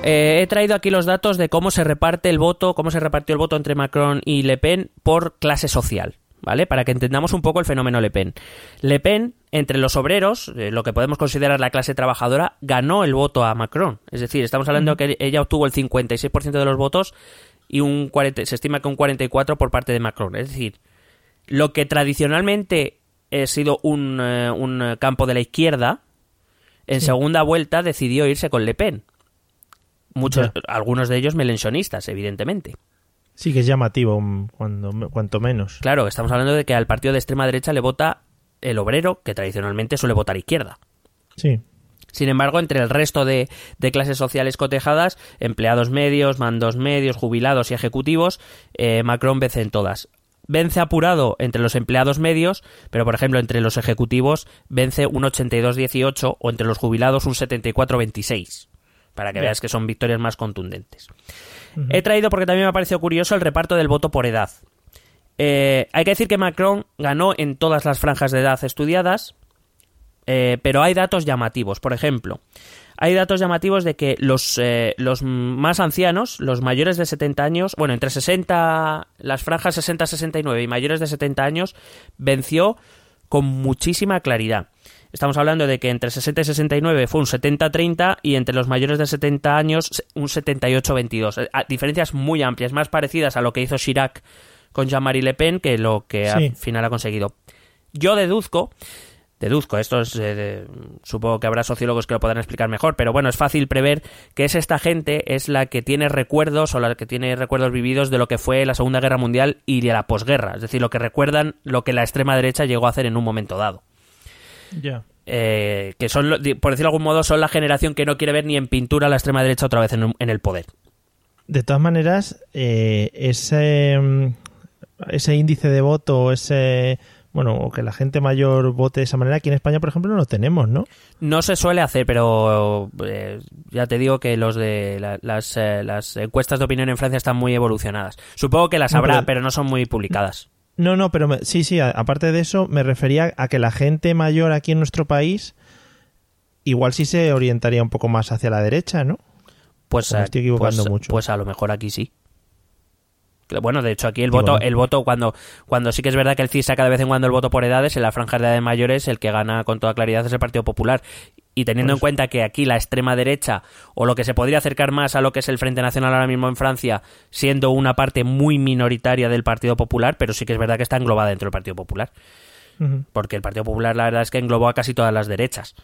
S2: eh, he traído aquí los datos de cómo se reparte el voto, cómo se repartió el voto entre Macron y Le Pen por clase social. ¿Vale? Para que entendamos un poco el fenómeno Le Pen. Le Pen, entre los obreros, eh, lo que podemos considerar la clase trabajadora, ganó el voto a Macron. Es decir, estamos hablando que ella obtuvo el 56% de los votos y un se estima que un 44% por parte de Macron. Es decir, lo que tradicionalmente ha sido un, eh, un campo de la izquierda, en segunda vuelta decidió irse con Le Pen muchos, algunos de ellos melenchonistas, evidentemente.
S1: Sí, que es llamativo, cuando, cuanto menos.
S2: Claro, estamos hablando de que al partido de extrema derecha le vota el obrero, que tradicionalmente suele votar izquierda.
S1: Sí.
S2: Sin embargo, entre el resto de, clases sociales cotejadas, empleados medios, mandos medios, jubilados y ejecutivos, eh, Macron vence en todas. Vence apurado entre los empleados medios, pero por ejemplo entre los ejecutivos vence un 82-18 o entre los jubilados un 74-26 para que veas que son victorias más contundentes. He traído porque también me ha parecido curioso el reparto del voto por edad. Eh, hay que decir que Macron ganó en todas las franjas de edad estudiadas, eh, pero hay datos llamativos. Por ejemplo, hay datos llamativos de que los, eh, los más ancianos, los mayores de 70 años, bueno, entre 60, las franjas 60-69 y mayores de 70 años, venció con muchísima claridad. Estamos hablando de que entre 60 y 69 fue un 70-30 y entre los mayores de 70 años un 78-22. Eh, diferencias muy amplias, más parecidas a lo que hizo Chirac con Jean-Marie Le Pen que lo que al final ha conseguido. Yo deduzco, deduzco, esto es, eh, supongo que habrá sociólogos que lo podrán explicar mejor, pero bueno, es fácil prever que es esta gente, es la que tiene recuerdos o la que tiene recuerdos vividos de lo que fue la Segunda Guerra Mundial y de la posguerra, es decir, lo que recuerdan lo que la extrema derecha llegó a hacer en un momento dado.
S1: Ya.
S2: Eh, que son, por decirlo de algún modo, son la generación que no quiere ver ni en pintura la extrema derecha otra vez en, el poder.
S1: De todas maneras, eh, ese, mm, ese índice de voto, ese bueno, o que la gente mayor vote de esa manera, aquí en España, por ejemplo, no lo tenemos, ¿no?
S2: No se suele hacer, pero eh, ya te digo que los de las, las, encuestas de opinión en Francia están muy evolucionadas. Supongo que las habrá, pero no son muy publicadas.
S1: No, no, pero sí, sí, aparte de eso, me refería a que la gente mayor aquí en nuestro país igual sí se orientaría un poco más hacia la derecha, ¿no?
S2: Pues, estoy equivocando pues, mucho. Pues a lo mejor aquí sí. Bueno, de hecho aquí el voto, el voto cuando, cuando sí que es verdad que el CIS saca de vez en cuando el voto por edades, en la franja de edades mayores el que gana con toda claridad es el Partido Popular. Y teniendo en cuenta que aquí la extrema derecha, o lo que se podría acercar más a lo que es el Frente Nacional ahora mismo en Francia, siendo una parte muy minoritaria del Partido Popular, pero sí que es verdad que está englobada dentro del Partido Popular. Porque el Partido Popular la verdad es que englobó a casi todas las derechas,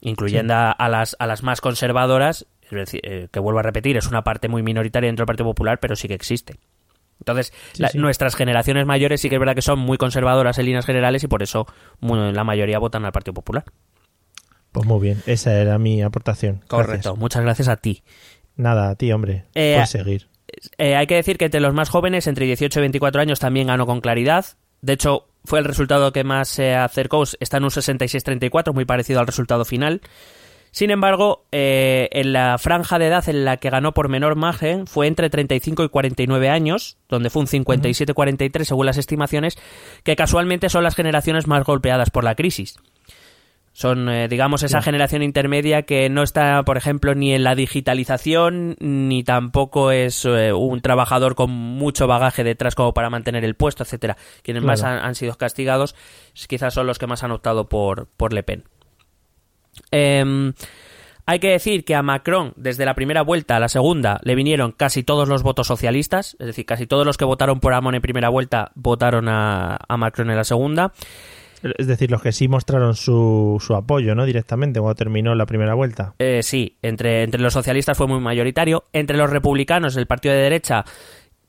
S2: incluyendo a, las, a las más conservadoras, es decir, eh, que vuelvo a repetir, es una parte muy minoritaria dentro del Partido Popular, pero sí que existe. Entonces, nuestras generaciones mayores sí que es verdad que son muy conservadoras en líneas generales y por eso la mayoría votan al Partido Popular.
S1: Pues muy bien, esa era mi aportación.
S2: Correcto, muchas gracias a ti.
S1: Nada, a ti, hombre. Eh, Puedes seguir.
S2: Eh, hay que decir que entre los más jóvenes, entre 18 y 24 años, también ganó con claridad. De hecho, fue el resultado que más se acercó. Está en un 66-34, muy parecido al resultado final. Sin embargo, eh, en la franja de edad en la que ganó por menor margen fue entre 35 y 49 años, donde fue un 57-43 según las estimaciones, que casualmente son las generaciones más golpeadas por la crisis. Son, eh, digamos, esa generación intermedia que no está, por ejemplo, ni en la digitalización, ni tampoco es eh, un trabajador con mucho bagaje detrás como para mantener el puesto, etcétera. Quienes más han, sido castigados quizás son los que más han optado por, por Le Pen. Em, hay que decir que a Macron, desde la primera vuelta a la segunda, le vinieron casi todos los votos socialistas, es decir, casi todos los que votaron por Amon en primera vuelta votaron a, Macron en la segunda.
S1: Es decir, los que sí mostraron su, su apoyo, ¿no? Directamente cuando terminó la primera vuelta.
S2: Eh, sí, entre, entre los socialistas fue muy mayoritario. Entre los republicanos, el partido de derecha,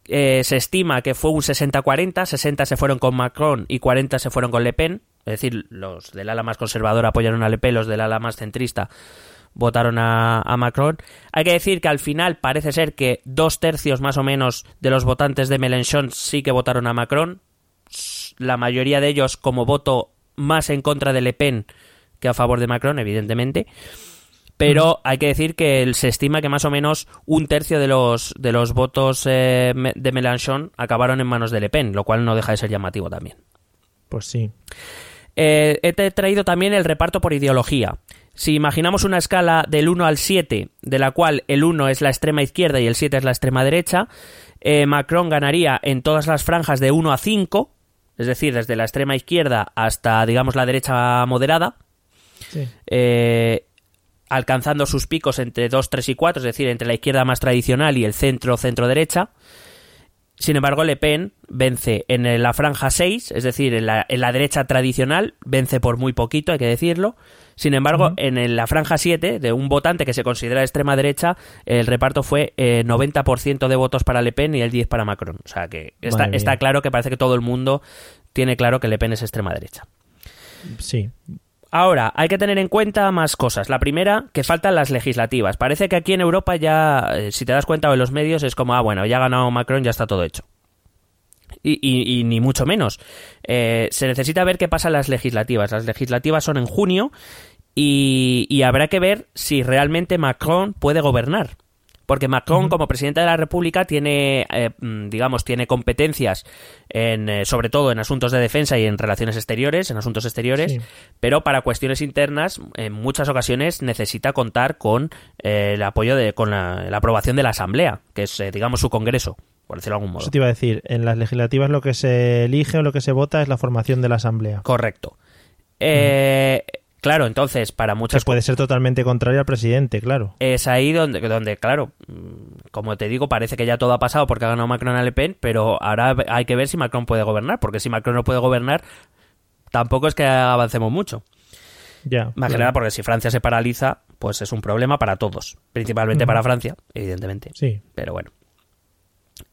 S2: eh, se estima que fue un 60-40. 60 se fueron con Macron y 40 se fueron con Le Pen. Es decir, los del ala más conservador apoyaron a Le Pen, los del ala más centrista votaron a, Macron. Hay que decir que al final parece ser que dos tercios más o menos de los votantes de Mélenchon sí que votaron a Macron. La mayoría de ellos como voto más en contra de Le Pen que a favor de Macron, evidentemente. Pero hay que decir que se estima que más o menos un tercio de los, de los votos eh, de Mélenchon acabaron en manos de Le Pen, lo cual no deja de ser llamativo también.
S1: Pues sí.
S2: Eh, he traído también el reparto por ideología. si imaginamos una escala del 1 al 7, de la cual el 1 es la extrema izquierda y el 7 es la extrema derecha, eh, Macron ganaría en todas las franjas de 1 a 5, es decir, desde la extrema izquierda hasta, digamos, la derecha moderada,
S1: Sí.
S2: eh, alcanzando sus picos entre 2, 3 y 4, es decir, entre la izquierda más tradicional y el centro, centro-derecha. Sin embargo, Le Pen vence en la franja 6, es decir, en la, en la derecha tradicional, vence por muy poquito, hay que decirlo. Sin embargo, en la franja 7, de un votante que se considera de extrema derecha, el reparto fue eh, 90% de votos para Le Pen y el 10% para Macron. O sea que está, está claro que parece que todo el mundo tiene claro que Le Pen es extrema derecha.
S1: Sí.
S2: Ahora, hay que tener en cuenta más cosas. La primera, que faltan las legislativas. Parece que aquí en Europa ya, eh, si te das cuenta o en los medios, es como, ah, bueno, ya ha ganado Macron, ya está todo hecho. Y, y- ni mucho menos. Eh, se necesita ver qué pasa en las legislativas. Las legislativas son en junio y habrá que ver si realmente Macron puede gobernar. Porque Macron, como presidente de la República, tiene, eh, mm, digamos, tiene competencias en, eh, sobre todo en asuntos de defensa y en relaciones exteriores, en asuntos exteriores,
S1: Sí.
S2: pero para cuestiones internas, en muchas ocasiones necesita contar con eh, el apoyo de, con la, la aprobación de la Asamblea, que es, eh, digamos, su Congreso, por decirlo de algún modo.
S1: Eso te iba a decir. En las legislativas lo que se elige o lo que se vota es la formación de la asamblea.
S2: Correcto. Eh, Claro, entonces, para
S1: Que
S2: muchas
S1: puede ser totalmente contrario al presidente, claro.
S2: Es ahí donde, donde, claro, como te digo, parece que ya todo ha pasado porque ha ganado Macron a Le Pen, pero ahora hay que ver si Macron puede gobernar, porque si Macron no puede gobernar, tampoco es que avancemos mucho.
S1: Ya.
S2: Más que nada porque si Francia se paraliza, pues es un problema para todos, principalmente para Francia, evidentemente.
S1: Sí.
S2: Pero bueno.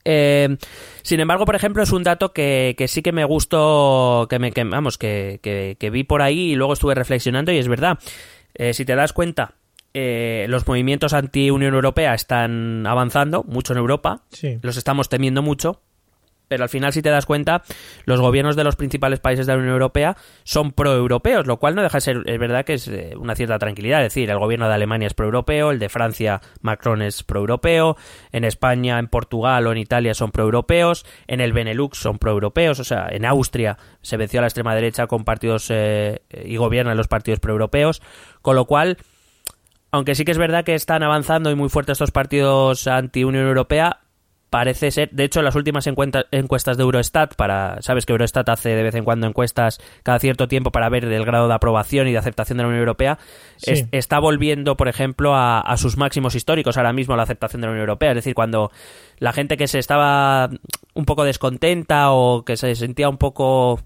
S2: Eh, sin embargo, por ejemplo, es un dato que, que sí que me gustó, que me, que, vamos, que, que- que vi por ahí y luego estuve reflexionando y es verdad. Eh, si te das cuenta, eh, los movimientos anti-Unión Europea están avanzando mucho en Europa,
S1: Sí.
S2: los estamos temiendo mucho, pero al final, si te das cuenta, los gobiernos de los principales países de la Unión Europea son pro-europeos, lo cual no deja de ser, es verdad que es eh, una cierta tranquilidad. Es decir, el gobierno de Alemania es pro-europeo, el de Francia, Macron es pro-europeo, en España, en Portugal o en Italia son pro-europeos, en el Benelux son pro-europeos, o sea, en Austria se venció a la extrema derecha con partidos eh, y gobiernan los partidos pro-europeos, con lo cual aunque sí que es verdad que están avanzando y muy fuertes estos partidos anti-Unión Europea, parece ser, de hecho, las últimas encuestas de Eurostat, para, sabes que Eurostat hace de vez en cuando encuestas cada cierto tiempo para ver el grado de aprobación y de aceptación de la Unión Europea,
S1: Sí.
S2: es- está volviendo, por ejemplo, a, a sus máximos históricos ahora mismo la aceptación de la Unión Europea. Es decir, cuando la gente que se estaba un poco descontenta o que se sentía un poco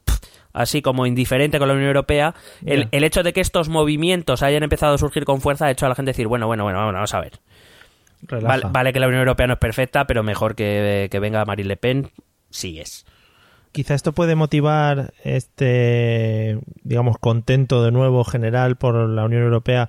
S2: así como indiferente con la Unión Europea, el, el hecho de que estos movimientos hayan empezado a surgir con fuerza ha hecho a la gente decir, bueno, bueno, bueno, bueno, vamos a ver. Vale que la Unión Europea no es perfecta, pero mejor que, que venga Marine Le Pen, sí es.
S1: Quizá esto puede motivar este, digamos, contento de nuevo general por la Unión Europea.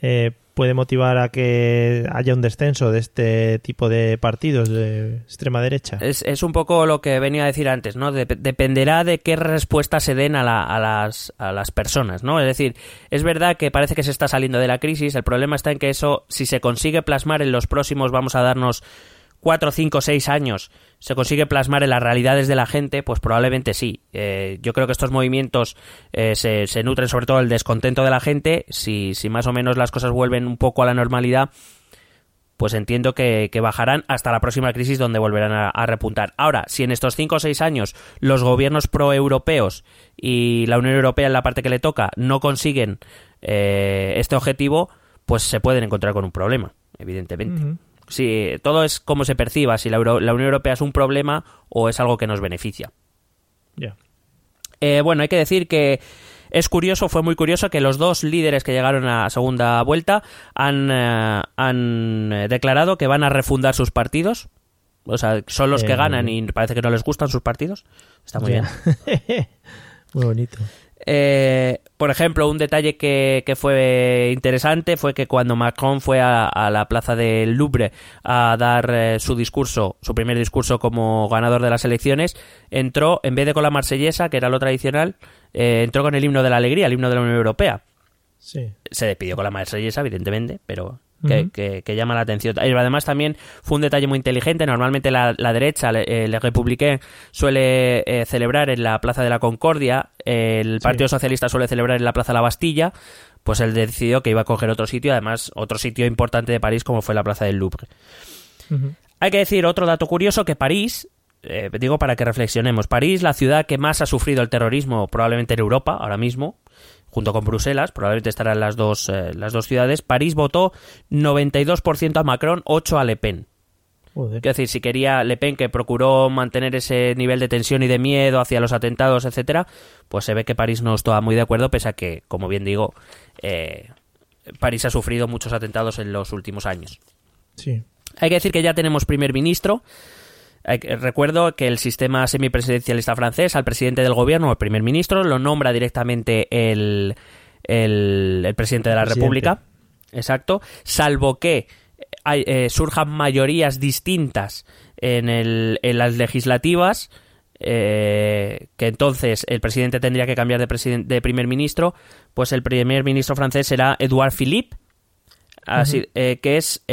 S1: eh, puede motivar a que haya un descenso de este tipo de partidos de extrema derecha.
S2: Es, es un poco lo que venía a decir antes, ¿no? Dep- dependerá de qué respuesta se den a, la- a las, a las personas, ¿no? Es decir, es verdad que parece que se está saliendo de la crisis, el problema está en que eso, si se consigue plasmar en los próximos, vamos a darnos cuatro, cinco, seis años, se consigue plasmar en las realidades de la gente, pues probablemente sí. Eh, yo creo que estos movimientos eh, se, se nutren sobre todo del descontento de la gente. Si, si más o menos las cosas vuelven un poco a la normalidad, pues entiendo que, que bajarán hasta la próxima crisis donde volverán a, repuntar. Ahora, si en estos 5 o 6 años los gobiernos proeuropeos y la Unión Europea en la parte que le toca no consiguen eh, este objetivo, pues se pueden encontrar con un problema, evidentemente. Si todo es como se perciba, si la, Euro- la Unión Europea es un problema o es algo que nos beneficia.
S1: Ya.
S2: Eh, bueno, hay que decir que es curioso, fue muy curioso que los dos líderes que llegaron a segunda vuelta han, eh, han eh, declarado que van a refundar sus partidos. O sea, son los que
S1: Eh,
S2: ganan y parece que no les gustan sus partidos. Está muy bien. *laughs*
S1: Muy bonito.
S2: Eh, por ejemplo, un detalle que, que fue interesante fue que cuando Macron fue a, a la plaza del Louvre a dar eh, su discurso, su primer discurso como ganador de las elecciones, entró, en vez de con la marsellesa, que era lo tradicional, eh, entró con el himno de la alegría, el himno de la Unión Europea.
S1: Sí.
S2: Se despidió con la marsellesa, evidentemente, pero que,
S1: Ujú.
S2: que- que llama la atención. Y además también fue un detalle muy inteligente. Normalmente la, la derecha, el, el Republicain, suele eh, celebrar en la Plaza de la Concordia, el
S1: Sí.
S2: Partido Socialista suele celebrar en la Plaza de la Bastilla, pues él decidió que iba a coger otro sitio, además otro sitio importante de París como fue la Plaza del Louvre. Hay que decir otro dato curioso que París, eh, digo para que reflexionemos, París, la ciudad que más ha sufrido el terrorismo probablemente en Europa ahora mismo, junto con Bruselas, probablemente estarán las dos, eh, las dos ciudades, París votó 92% a Macron, 8 a Le Pen. Quiero decir, si quería Le Pen, que procuró mantener ese nivel de tensión y de miedo hacia los atentados, etcétera, pues se ve que París no estaba muy de acuerdo, pese a que, como bien digo, eh, París ha sufrido muchos atentados en los últimos años.
S1: Sí.
S2: Hay que decir que ya tenemos primer ministro. Recuerdo que el sistema semipresidencialista francés, al presidente del gobierno o el primer ministro, lo nombra directamente el, el, presidente de la República. Exacto. Salvo que eh, surjan mayorías distintas en, el, en las legislativas, eh, que entonces el presidente tendría que cambiar de, de primer ministro, pues el primer ministro francés será Edouard Philippe, así, eh, que es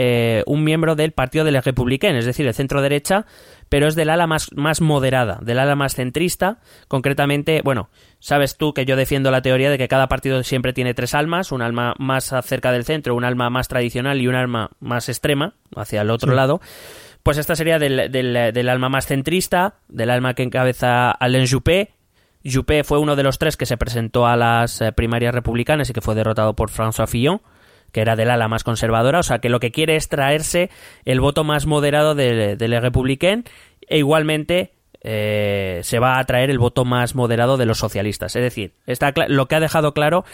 S2: un miembro del Partido de los Republicanos, es decir, el centro derecha, pero es del ala más, más moderada, del ala más centrista. Concretamente, bueno, sabes tú que yo defiendo la teoría de que cada partido siempre tiene tres almas, un alma más cerca del centro, un alma más tradicional y un alma más extrema, hacia el otro lado. Pues esta sería del, del, alma más centrista, del alma que encabeza Alain Juppé, Juppé fue uno de los tres que se presentó a las eh, primarias republicanas y que fue derrotado por François Fillon que era del ala más conservadora, o sea que lo que quiere es traerse el voto más moderado del de, de e igualmente eh, se va a traer el voto más moderado de los socialistas. Es decir, lo que ha dejado claro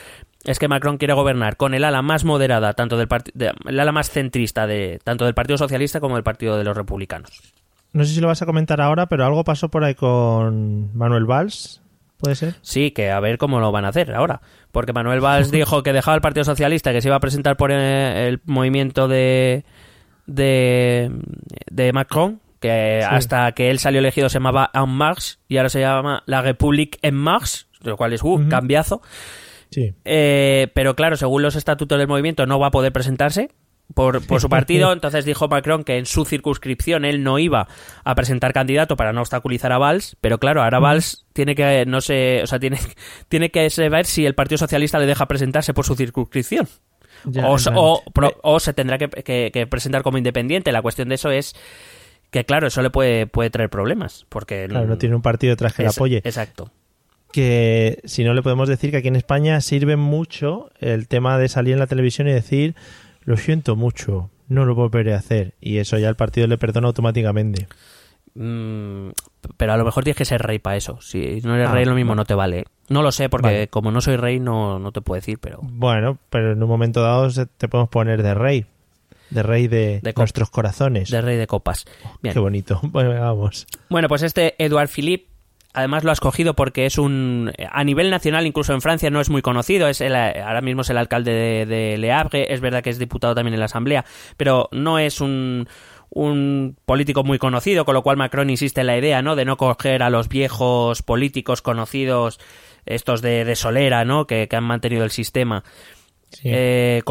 S2: es que Macron quiere gobernar con el ala más moderada, tanto del el ala más centrista de tanto del Partido Socialista como del Partido de los Republicanos.
S1: No sé si lo vas a comentar ahora, pero algo pasó por ahí con Manuel Valls, ¿Puede ser?
S2: Sí, que a ver cómo lo van a hacer ahora. Porque Manuel Valls *laughs* dijo que dejaba el Partido Socialista, que se iba a presentar por eh, el, movimiento de, de, Macron, que hasta que él salió elegido se llamaba En Marche y ahora se llama La République en Marche, lo cual es un uh, cambiazo.
S1: Sí.
S2: Eh, pero claro, según los estatutos del movimiento no va a poder presentarse por, su *laughs* partido. Entonces dijo Macron que en su circunscripción él no iba a presentar candidato para no obstaculizar a Valls, pero claro, ahora Valls tiene que, no sé, o sea, tiene, *laughs* tiene que ver si el Partido Socialista le deja presentarse por su circunscripción. o, se tendrá que, presentar como independiente. La cuestión de eso es que, claro, eso le puede, puede traer problemas. Porque
S1: claro, no tiene un partido detrás que le apoye.
S2: Exacto
S1: que si no le podemos decir que aquí en España sirve mucho el tema de salir en la televisión y decir lo siento mucho, no lo volveré a hacer. Y eso ya el partido le perdona automáticamente.
S2: Mm, pero a lo mejor tienes que ser rey para eso. Si no eres ah, rey, lo mismo no te vale. No lo sé, porque como no soy rey, no, no te puedo decir, pero.
S1: Bueno, pero en un momento dado te podemos poner de rey. De rey de, nuestros corazones.
S2: De rey de copas.
S1: Qué bonito. *laughs* Bueno, vamos.
S2: Bueno, pues este Eduard Philippe Además lo ha escogido porque es un a nivel nacional, incluso en Francia no es muy conocido. Es el, ahora mismo es el alcalde de, Le Havre. Es verdad que es diputado también en la Asamblea, pero no es un un político muy conocido, con lo cual Macron insiste en la idea, ¿no? De no coger a los viejos políticos conocidos, estos de, Solera, ¿no? Que han mantenido el sistema. Eh,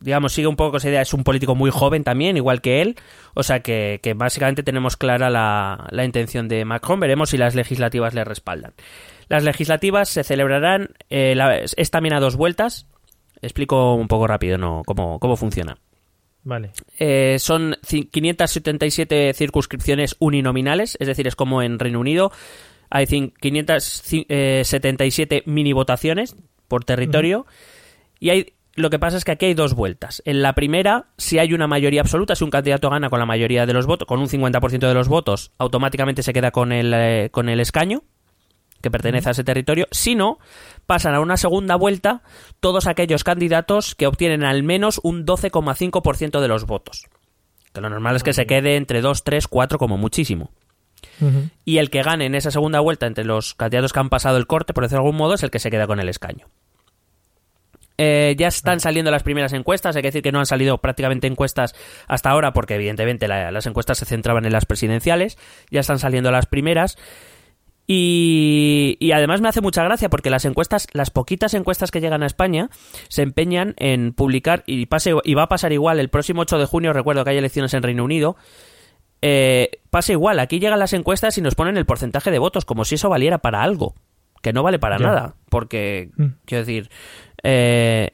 S2: digamos, sigue un poco esa idea. Es un político muy joven también, igual que él. O sea que, básicamente tenemos clara la, intención de Macron. Veremos si las legislativas le respaldan. Las legislativas se celebrarán, eh, es también a dos vueltas. Explico un poco rápido ¿no? cómo, cómo funciona.
S1: Vale.
S2: Eh, son 577 circunscripciones uninominales, es decir, es como en Reino Unido. Hay 577 mini votaciones por territorio. Y hay, lo que pasa es que aquí hay dos vueltas. En la primera, si hay una mayoría absoluta, si un candidato gana con la mayoría de los votos, con un 50% de los votos, automáticamente se queda con el, eh, con el escaño que pertenece a ese territorio. Si no, pasan a una segunda vuelta todos aquellos candidatos que obtienen al menos un 12,5% de los votos. Que lo normal es que se quede entre 2, 3, 4 como muchísimo. Y el que gane en esa segunda vuelta entre los candidatos que han pasado el corte, por decirlo de algún modo, es el que se queda con el escaño. Eh, ya están saliendo las primeras encuestas, hay que decir que no han salido prácticamente encuestas hasta ahora porque evidentemente las encuestas se centraban en las presidenciales, ya están saliendo las primeras. Y, además me hace mucha gracia porque las encuestas, las poquitas encuestas que llegan a España, se empeñan en publicar, y, pase, y va a pasar igual, el próximo 8 de junio, recuerdo que hay elecciones en Reino Unido, eh, pasa igual, aquí llegan las encuestas y nos ponen el porcentaje de votos, como si eso valiera para algo, que no vale para nada, porque, mm. quiero decir, eh,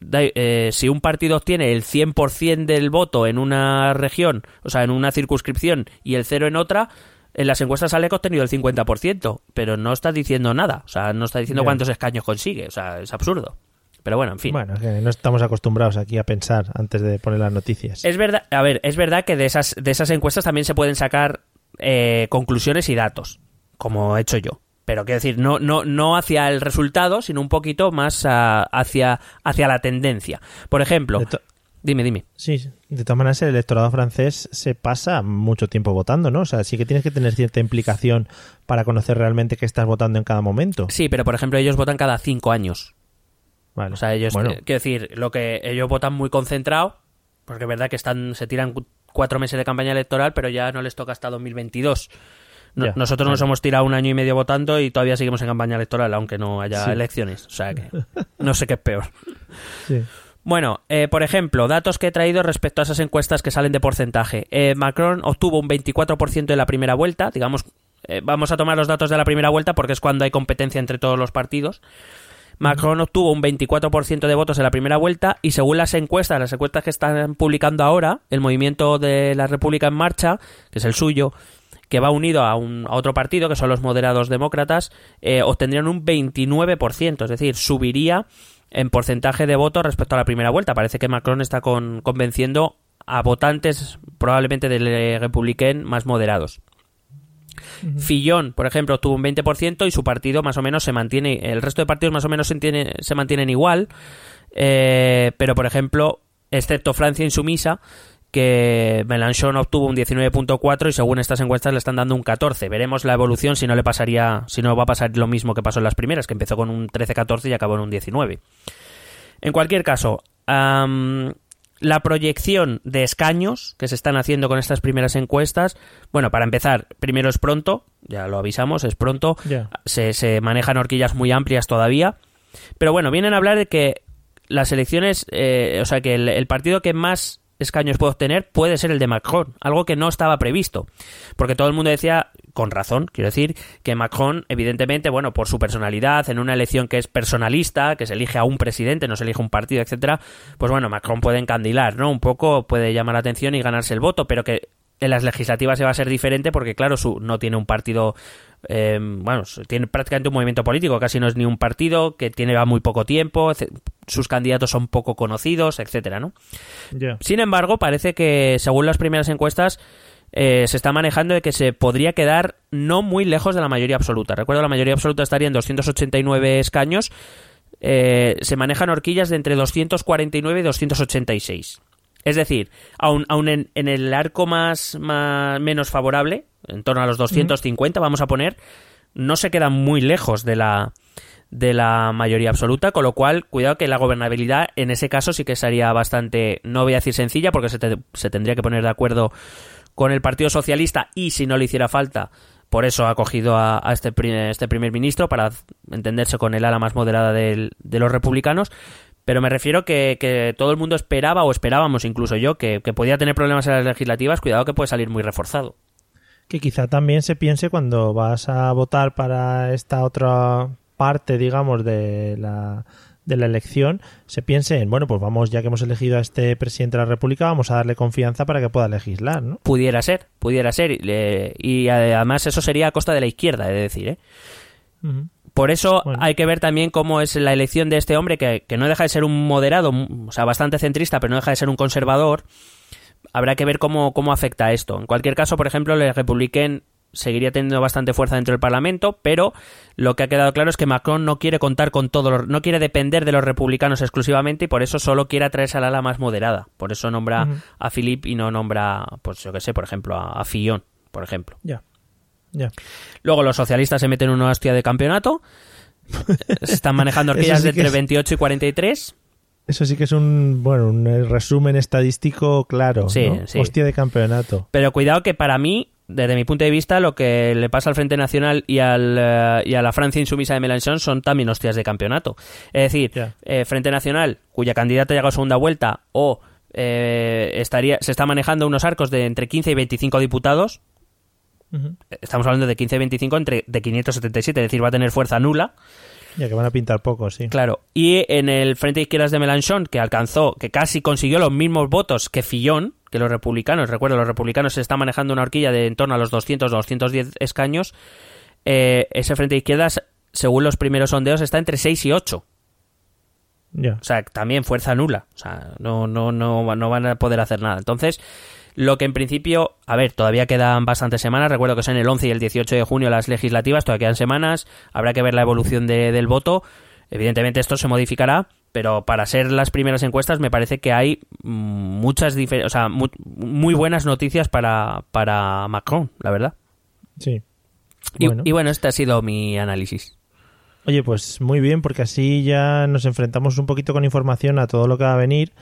S2: eh, si un partido obtiene el 100% del voto en una región, o sea, en una circunscripción y el cero en otra, en las encuestas sale que ha obtenido el 50%, pero no está diciendo nada, o sea, no está diciendo cuántos escaños consigue, o sea, es absurdo. Pero bueno, en fin.
S1: Bueno, que no estamos acostumbrados aquí a pensar antes de poner las noticias.
S2: Es verdad, a ver, es verdad que de esas, de esas encuestas también se pueden sacar eh, conclusiones y datos, como he hecho yo. Pero quiero decir, no, no, no hacia el resultado, sino un poquito más ah, hacia, hacia la tendencia. Por ejemplo, dime, dime.
S1: Sí, de todas maneras el electorado francés se pasa mucho tiempo votando, ¿no? O sea, sí que tienes que tener cierta implicación para conocer realmente qué estás votando en cada momento.
S2: Sí, pero por ejemplo, ellos votan cada cinco años.
S1: Vale.
S2: O sea, ellos,
S1: Bueno,
S2: eh, quiero decir, lo que ellos votan muy concentrado, porque es verdad que están, se tiran cu- cuatro meses de campaña electoral, pero ya no les toca hasta 2022. No- nosotros nos hemos tirado un año y medio votando y todavía seguimos en campaña electoral, aunque no haya
S1: Sí.
S2: elecciones. O sea que *laughs* no sé qué es peor.
S1: sí.
S2: Bueno, eh, por ejemplo, datos que he traído respecto a esas encuestas que salen de porcentaje. Eh, Macron obtuvo un 24% en la primera vuelta, digamos, eh, vamos a tomar los datos de la primera vuelta porque es cuando hay competencia entre todos los partidos. Macron obtuvo un 24% de votos en la primera vuelta y según las encuestas, las encuestas que están publicando ahora, el movimiento de la República en Marcha, que es el suyo, que va unido a, un, a otro partido, que son los moderados demócratas, eh, obtendrían un 29%, es decir, subiría en porcentaje de votos respecto a la primera vuelta. Parece que Macron está con- convenciendo a votantes probablemente del eh, Republican más moderados. Fillon, por ejemplo, obtuvo un 20% y su partido más o menos se mantiene, el resto de partidos más o menos se, mantiene- se mantienen igual, eh, pero por ejemplo, excepto Francia Insumisa, que Mélenchon obtuvo un 19.4 y según estas encuestas le están dando un 14. Veremos la evolución si no le pasaría, si no va a pasar lo mismo que pasó en las primeras, que empezó con un 13-14 y acabó en un 19. En cualquier caso, la proyección de escaños que se están haciendo con estas primeras encuestas, bueno, para empezar, primero es pronto, ya lo avisamos, es pronto, se, se manejan horquillas muy amplias todavía, pero bueno, vienen a hablar de que las elecciones, eh, o sea, que el, el partido que más escaños puede obtener puede ser el de Macron, algo que no estaba previsto, porque todo el mundo decía, con razón, quiero decir, que Macron, evidentemente, bueno, por su personalidad, en una elección que es personalista, que se elige a un presidente, no se elige un partido, etcétera, pues bueno, Macron puede encandilar, ¿no? Un poco puede llamar la atención y ganarse el voto, pero que en las legislativas se va a ser diferente porque, claro, su, no tiene un partido, eh, bueno, tiene prácticamente un movimiento político, casi no es ni un partido, que tiene ya muy poco tiempo, sus candidatos son poco conocidos, etcétera, ¿no? Sin embargo, parece que, según las primeras encuestas, eh, se está manejando de que se podría quedar no muy lejos de la mayoría absoluta. Recuerdo, la mayoría absoluta estaría en 289 escaños. Eh, se manejan horquillas de entre 249 y 286. Es decir, aun en, en el arco más, menos favorable, en torno a los 250, vamos a poner, no se quedan muy lejos de la de la mayoría absoluta, con lo cual, cuidado que la gobernabilidad en ese caso sí que sería bastante, no voy a decir sencilla, porque se, te- se tendría que poner de acuerdo con el Partido Socialista y si no le hiciera falta, por eso ha cogido a, este, pri- este primer ministro para entenderse con el ala más moderada de los republicanos. Pero me refiero que, que todo el mundo esperaba, o esperábamos incluso yo, que, que podía tener problemas en las legislativas. Cuidado que puede salir muy reforzado.
S1: Que quizá también se piense cuando vas a votar para esta otra parte, digamos, de la, de la elección, se piense en, bueno, pues vamos, ya que hemos elegido a este presidente de la República, vamos a darle confianza para que pueda legislar, ¿no?
S2: Pudiera ser, pudiera ser. y le- y además eso sería a costa de la izquierda, he de decir, ¿eh?
S1: Ujú.
S2: Por eso
S1: Bueno.
S2: hay que ver también cómo es la elección de este hombre, que, que no deja de ser un moderado, o sea, bastante centrista, pero no deja de ser un conservador. Habrá que ver cómo, cómo afecta esto. En cualquier caso, por ejemplo, el Republican seguiría teniendo bastante fuerza dentro del Parlamento, pero lo que ha quedado claro es que Macron no quiere contar con todos los, no quiere depender de los republicanos exclusivamente y por eso solo quiere atraerse al ala más moderada. Por eso nombra a Philippe y no nombra, pues yo que sé, por ejemplo, a, a Fillon, por ejemplo.
S1: Ya.
S2: Luego los socialistas se meten en una hostia de campeonato. *laughs* Se están manejando horquillas
S1: sí
S2: de entre
S1: es-
S2: 28 y 43.
S1: Eso sí que es un, bueno, un eh, resumen estadístico claro,
S2: Sí,
S1: ¿no?
S2: sí.
S1: Hostia de campeonato.
S2: Pero cuidado que para mí, desde mi punto de vista, lo que le pasa al Frente Nacional y, al, eh, y a la Francia insumisa de Mélenchon son también hostias de campeonato. Es decir, eh, Frente Nacional, cuya candidata llega a segunda vuelta, o eh, estaría, se está manejando unos arcos de entre 15 y 25 diputados. Estamos hablando de 15 y 25 entre, de 577, es decir, va a tener fuerza nula.
S1: Ya que van a pintar poco, sí.
S2: Claro. Y en el Frente de Izquierdas de Melanchón, que alcanzó, que casi consiguió los mismos votos que Fillón, que los republicanos, recuerdo, los republicanos se está manejando una horquilla de en torno a los 200 210 escaños, eh, ese Frente de Izquierdas, según los primeros sondeos, está entre 6 y 8.
S1: Ya.
S2: O sea, también fuerza nula. O sea, no, no, no, no van a poder hacer nada. Entonces, lo que en principio, a ver, todavía quedan bastantes semanas. Recuerdo que son el 11 y el 18 de junio las legislativas, todavía quedan semanas. Habrá que ver la evolución de- del voto. Evidentemente esto se modificará, pero para ser las primeras encuestas me parece que hay muchas o sea, mu- muy buenas noticias para, para Macron, la verdad.
S1: Sí.
S2: Y
S1: bueno,
S2: este ha sido mi análisis.
S1: Oye, pues muy bien, porque así ya nos enfrentamos un poquito con información a todo lo que va a venir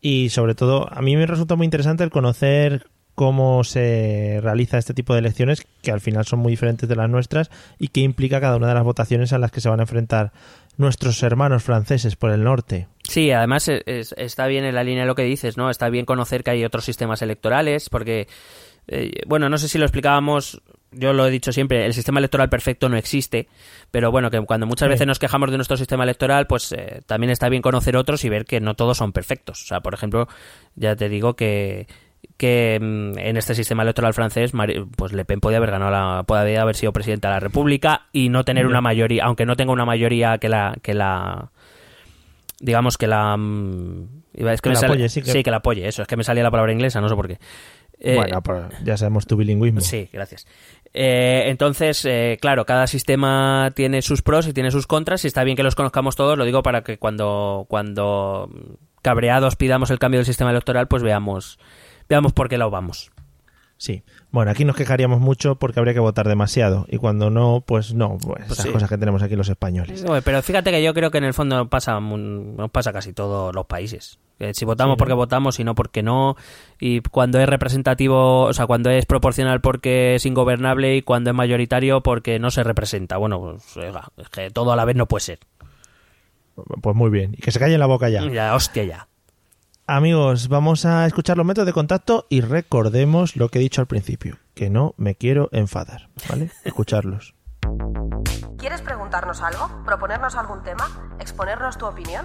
S1: y sobre todo a mí me resulta muy interesante el conocer cómo se realiza este tipo de elecciones que al final son muy diferentes de las nuestras y qué implica cada una de las votaciones a las que se van a enfrentar nuestros hermanos franceses por el norte.
S2: Sí, además es- está bien en la línea de lo que dices, ¿no? Está bien conocer que hay otros sistemas electorales, porque, eh, bueno, no sé si lo explicábamos, yo lo he dicho siempre, el sistema electoral perfecto no existe, pero bueno, que cuando muchas
S1: Sí.
S2: veces nos quejamos de nuestro sistema electoral, pues eh, también está bien conocer otros y ver que no todos son perfectos. O sea, por ejemplo, ya te digo que que mm, en este sistema electoral francés, pues Le Pen podía haber ganado la, podía haber sido presidenta de la República y no tener una mayoría, aunque no tenga una mayoría que la que la digamos que la mm, es que
S1: Que
S2: me
S1: la
S2: sale-
S1: apoye, sí, que-
S2: que la apoye, eso, es que me salía la palabra inglesa, no sé por qué. Eh,
S1: bueno, ya sabemos tu bilingüismo.
S2: Sí, gracias. Eh, entonces, eh, claro, cada sistema tiene sus pros y tiene sus contras y está bien que los conozcamos todos, lo digo para que cuando, cuando cabreados pidamos el cambio del sistema electoral, pues veamos, veamos por qué lo vamos.
S1: Sí. Bueno, aquí nos quejaríamos mucho porque habría que votar demasiado y cuando no, pues no, pues
S2: Pues
S1: esas
S2: sí.
S1: cosas que tenemos aquí los españoles.
S2: Pero fíjate que yo creo que en el fondo pasa, nos pasa casi todos los países. Si votamos
S1: Sí, ¿no?
S2: porque votamos y no porque no. Y cuando es representativo, o sea, cuando es proporcional porque es ingobernable y cuando es mayoritario porque no se representa. Bueno, pues oiga, es que todo a la vez no puede ser.
S1: Pues muy bien. Y que se calle la boca ya.
S2: Ya, hostia, ya.
S1: Amigos, vamos a escuchar los métodos de contacto y recordemos lo que he dicho al principio, que no me quiero enfadar, ¿vale? *laughs* Escucharlos.
S4: ¿Quieres preguntarnos algo? ¿Proponernos algún tema? ¿Exponernos tu opinión?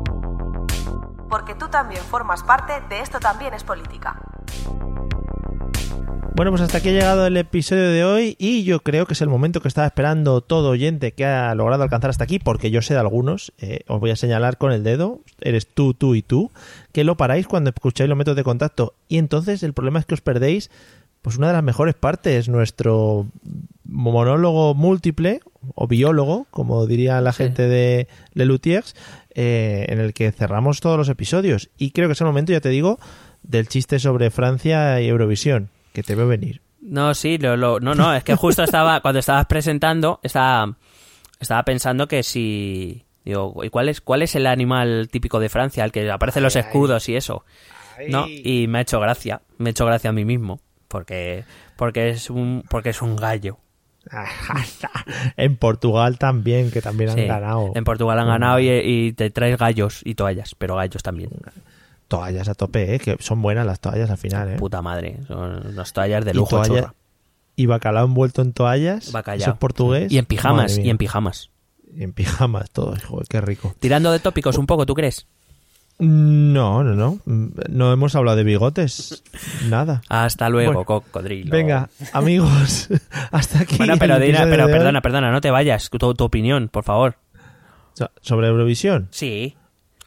S4: Porque tú también formas parte de Esto también es política.
S1: Bueno, pues hasta aquí ha llegado el episodio de hoy y yo creo que es el momento que estaba esperando todo oyente que ha logrado alcanzar hasta aquí, porque yo sé de algunos, eh, os voy a señalar con el dedo, eres tú, tú y tú, que lo paráis cuando escucháis los métodos de contacto y entonces el problema es que os perdéis pues una de las mejores partes, nuestro monólogo múltiple o biólogo, como diría la
S2: Sí.
S1: gente de Lelutiers, eh, en el que cerramos todos los episodios. Y creo que es el momento, ya te digo, del chiste sobre Francia y Eurovisión, que te veo venir.
S2: No, sí, lo, lo- no, no, es que justo estaba, cuando estabas presentando, estaba, estaba pensando que si, digo, ¿y cuál es, cuál es el animal típico de Francia, el que aparecen los escudos y eso? ¿No? Y me ha hecho gracia, me ha hecho gracia a mí mismo, porque, porque es un, porque es un gallo. *laughs*
S1: en Portugal también, que también han
S2: Sí,
S1: ganado
S2: En Portugal han ganado y, y te traes gallos y toallas, pero gallos también.
S1: toallas a tope, ¿eh? que son buenas las toallas al final. ¿eh?
S2: Puta madre, son unas toallas de
S1: Y
S2: lujo,
S1: toalla-
S2: churra.
S1: Y bacalao envuelto en toallas,
S2: Bacallao.
S1: eso es portugués.
S2: Y en pijamas, y en pijamas.
S1: Y en pijamas, todo, joder, qué rico.
S2: Tirando de tópicos un poco, ¿tú crees?
S1: No, no, no. No hemos hablado de bigotes. Nada.
S2: Hasta luego,
S1: Bueno,
S2: cocodrilo.
S1: Venga, amigos, *laughs* hasta aquí.
S2: Bueno, pero, Dina,
S1: episodio
S2: pero
S1: de hoy.
S2: perdona, perdona, no te vayas. Tu, tu opinión, por favor.
S1: So- Sobre Eurovisión.
S2: Sí.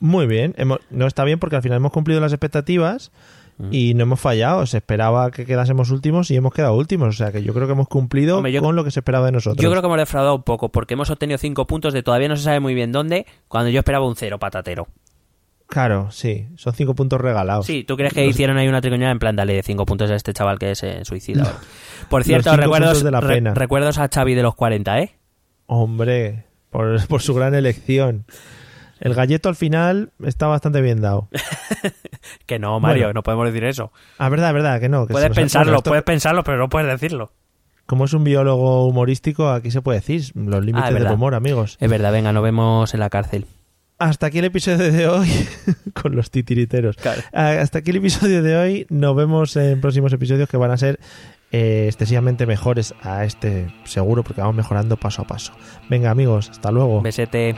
S1: Muy bien. Hemos- no está bien porque al final hemos cumplido las expectativas
S2: Mm.
S1: y no hemos fallado. Se esperaba que quedásemos últimos y hemos quedado últimos. O sea que yo creo que hemos cumplido
S2: Hombre, yo-
S1: con lo que se esperaba de nosotros.
S2: Yo creo que hemos defraudado un poco porque hemos obtenido cinco puntos de todavía no se sabe muy bien dónde, cuando yo esperaba un cero patatero.
S1: Claro, sí. Son cinco puntos regalados.
S2: Sí, ¿tú crees que hicieron ahí una tricoñada en plan, dale cinco puntos a este chaval que se suicida? Por cierto, recuerdos,
S1: de la
S2: re-
S1: pena.
S2: recuerdos a Xavi de los 40, ¿eh?
S1: Hombre, por, *laughs* por su gran elección. El galleto al final está bastante bien dado. *laughs*
S2: Que no, Mario,
S1: Bueno.
S2: no podemos decir eso.
S1: Ah, verdad, verdad, que no. Que
S2: Puedes pensarlo,
S1: esto-
S2: puedes pensarlo, pero no puedes decirlo.
S1: Como es un biólogo humorístico, aquí se puede decir los límites
S2: Ah,
S1: del humor, amigos.
S2: Es verdad, venga, nos vemos en la cárcel.
S1: Hasta aquí el episodio de hoy *laughs* con los titiriteros.
S2: Claro.
S1: Ah, Hasta aquí el episodio de hoy. Nos vemos en próximos episodios que van a ser eh, excesivamente mejores a este seguro porque vamos mejorando paso a paso. Venga amigos, hasta luego.
S2: Besete.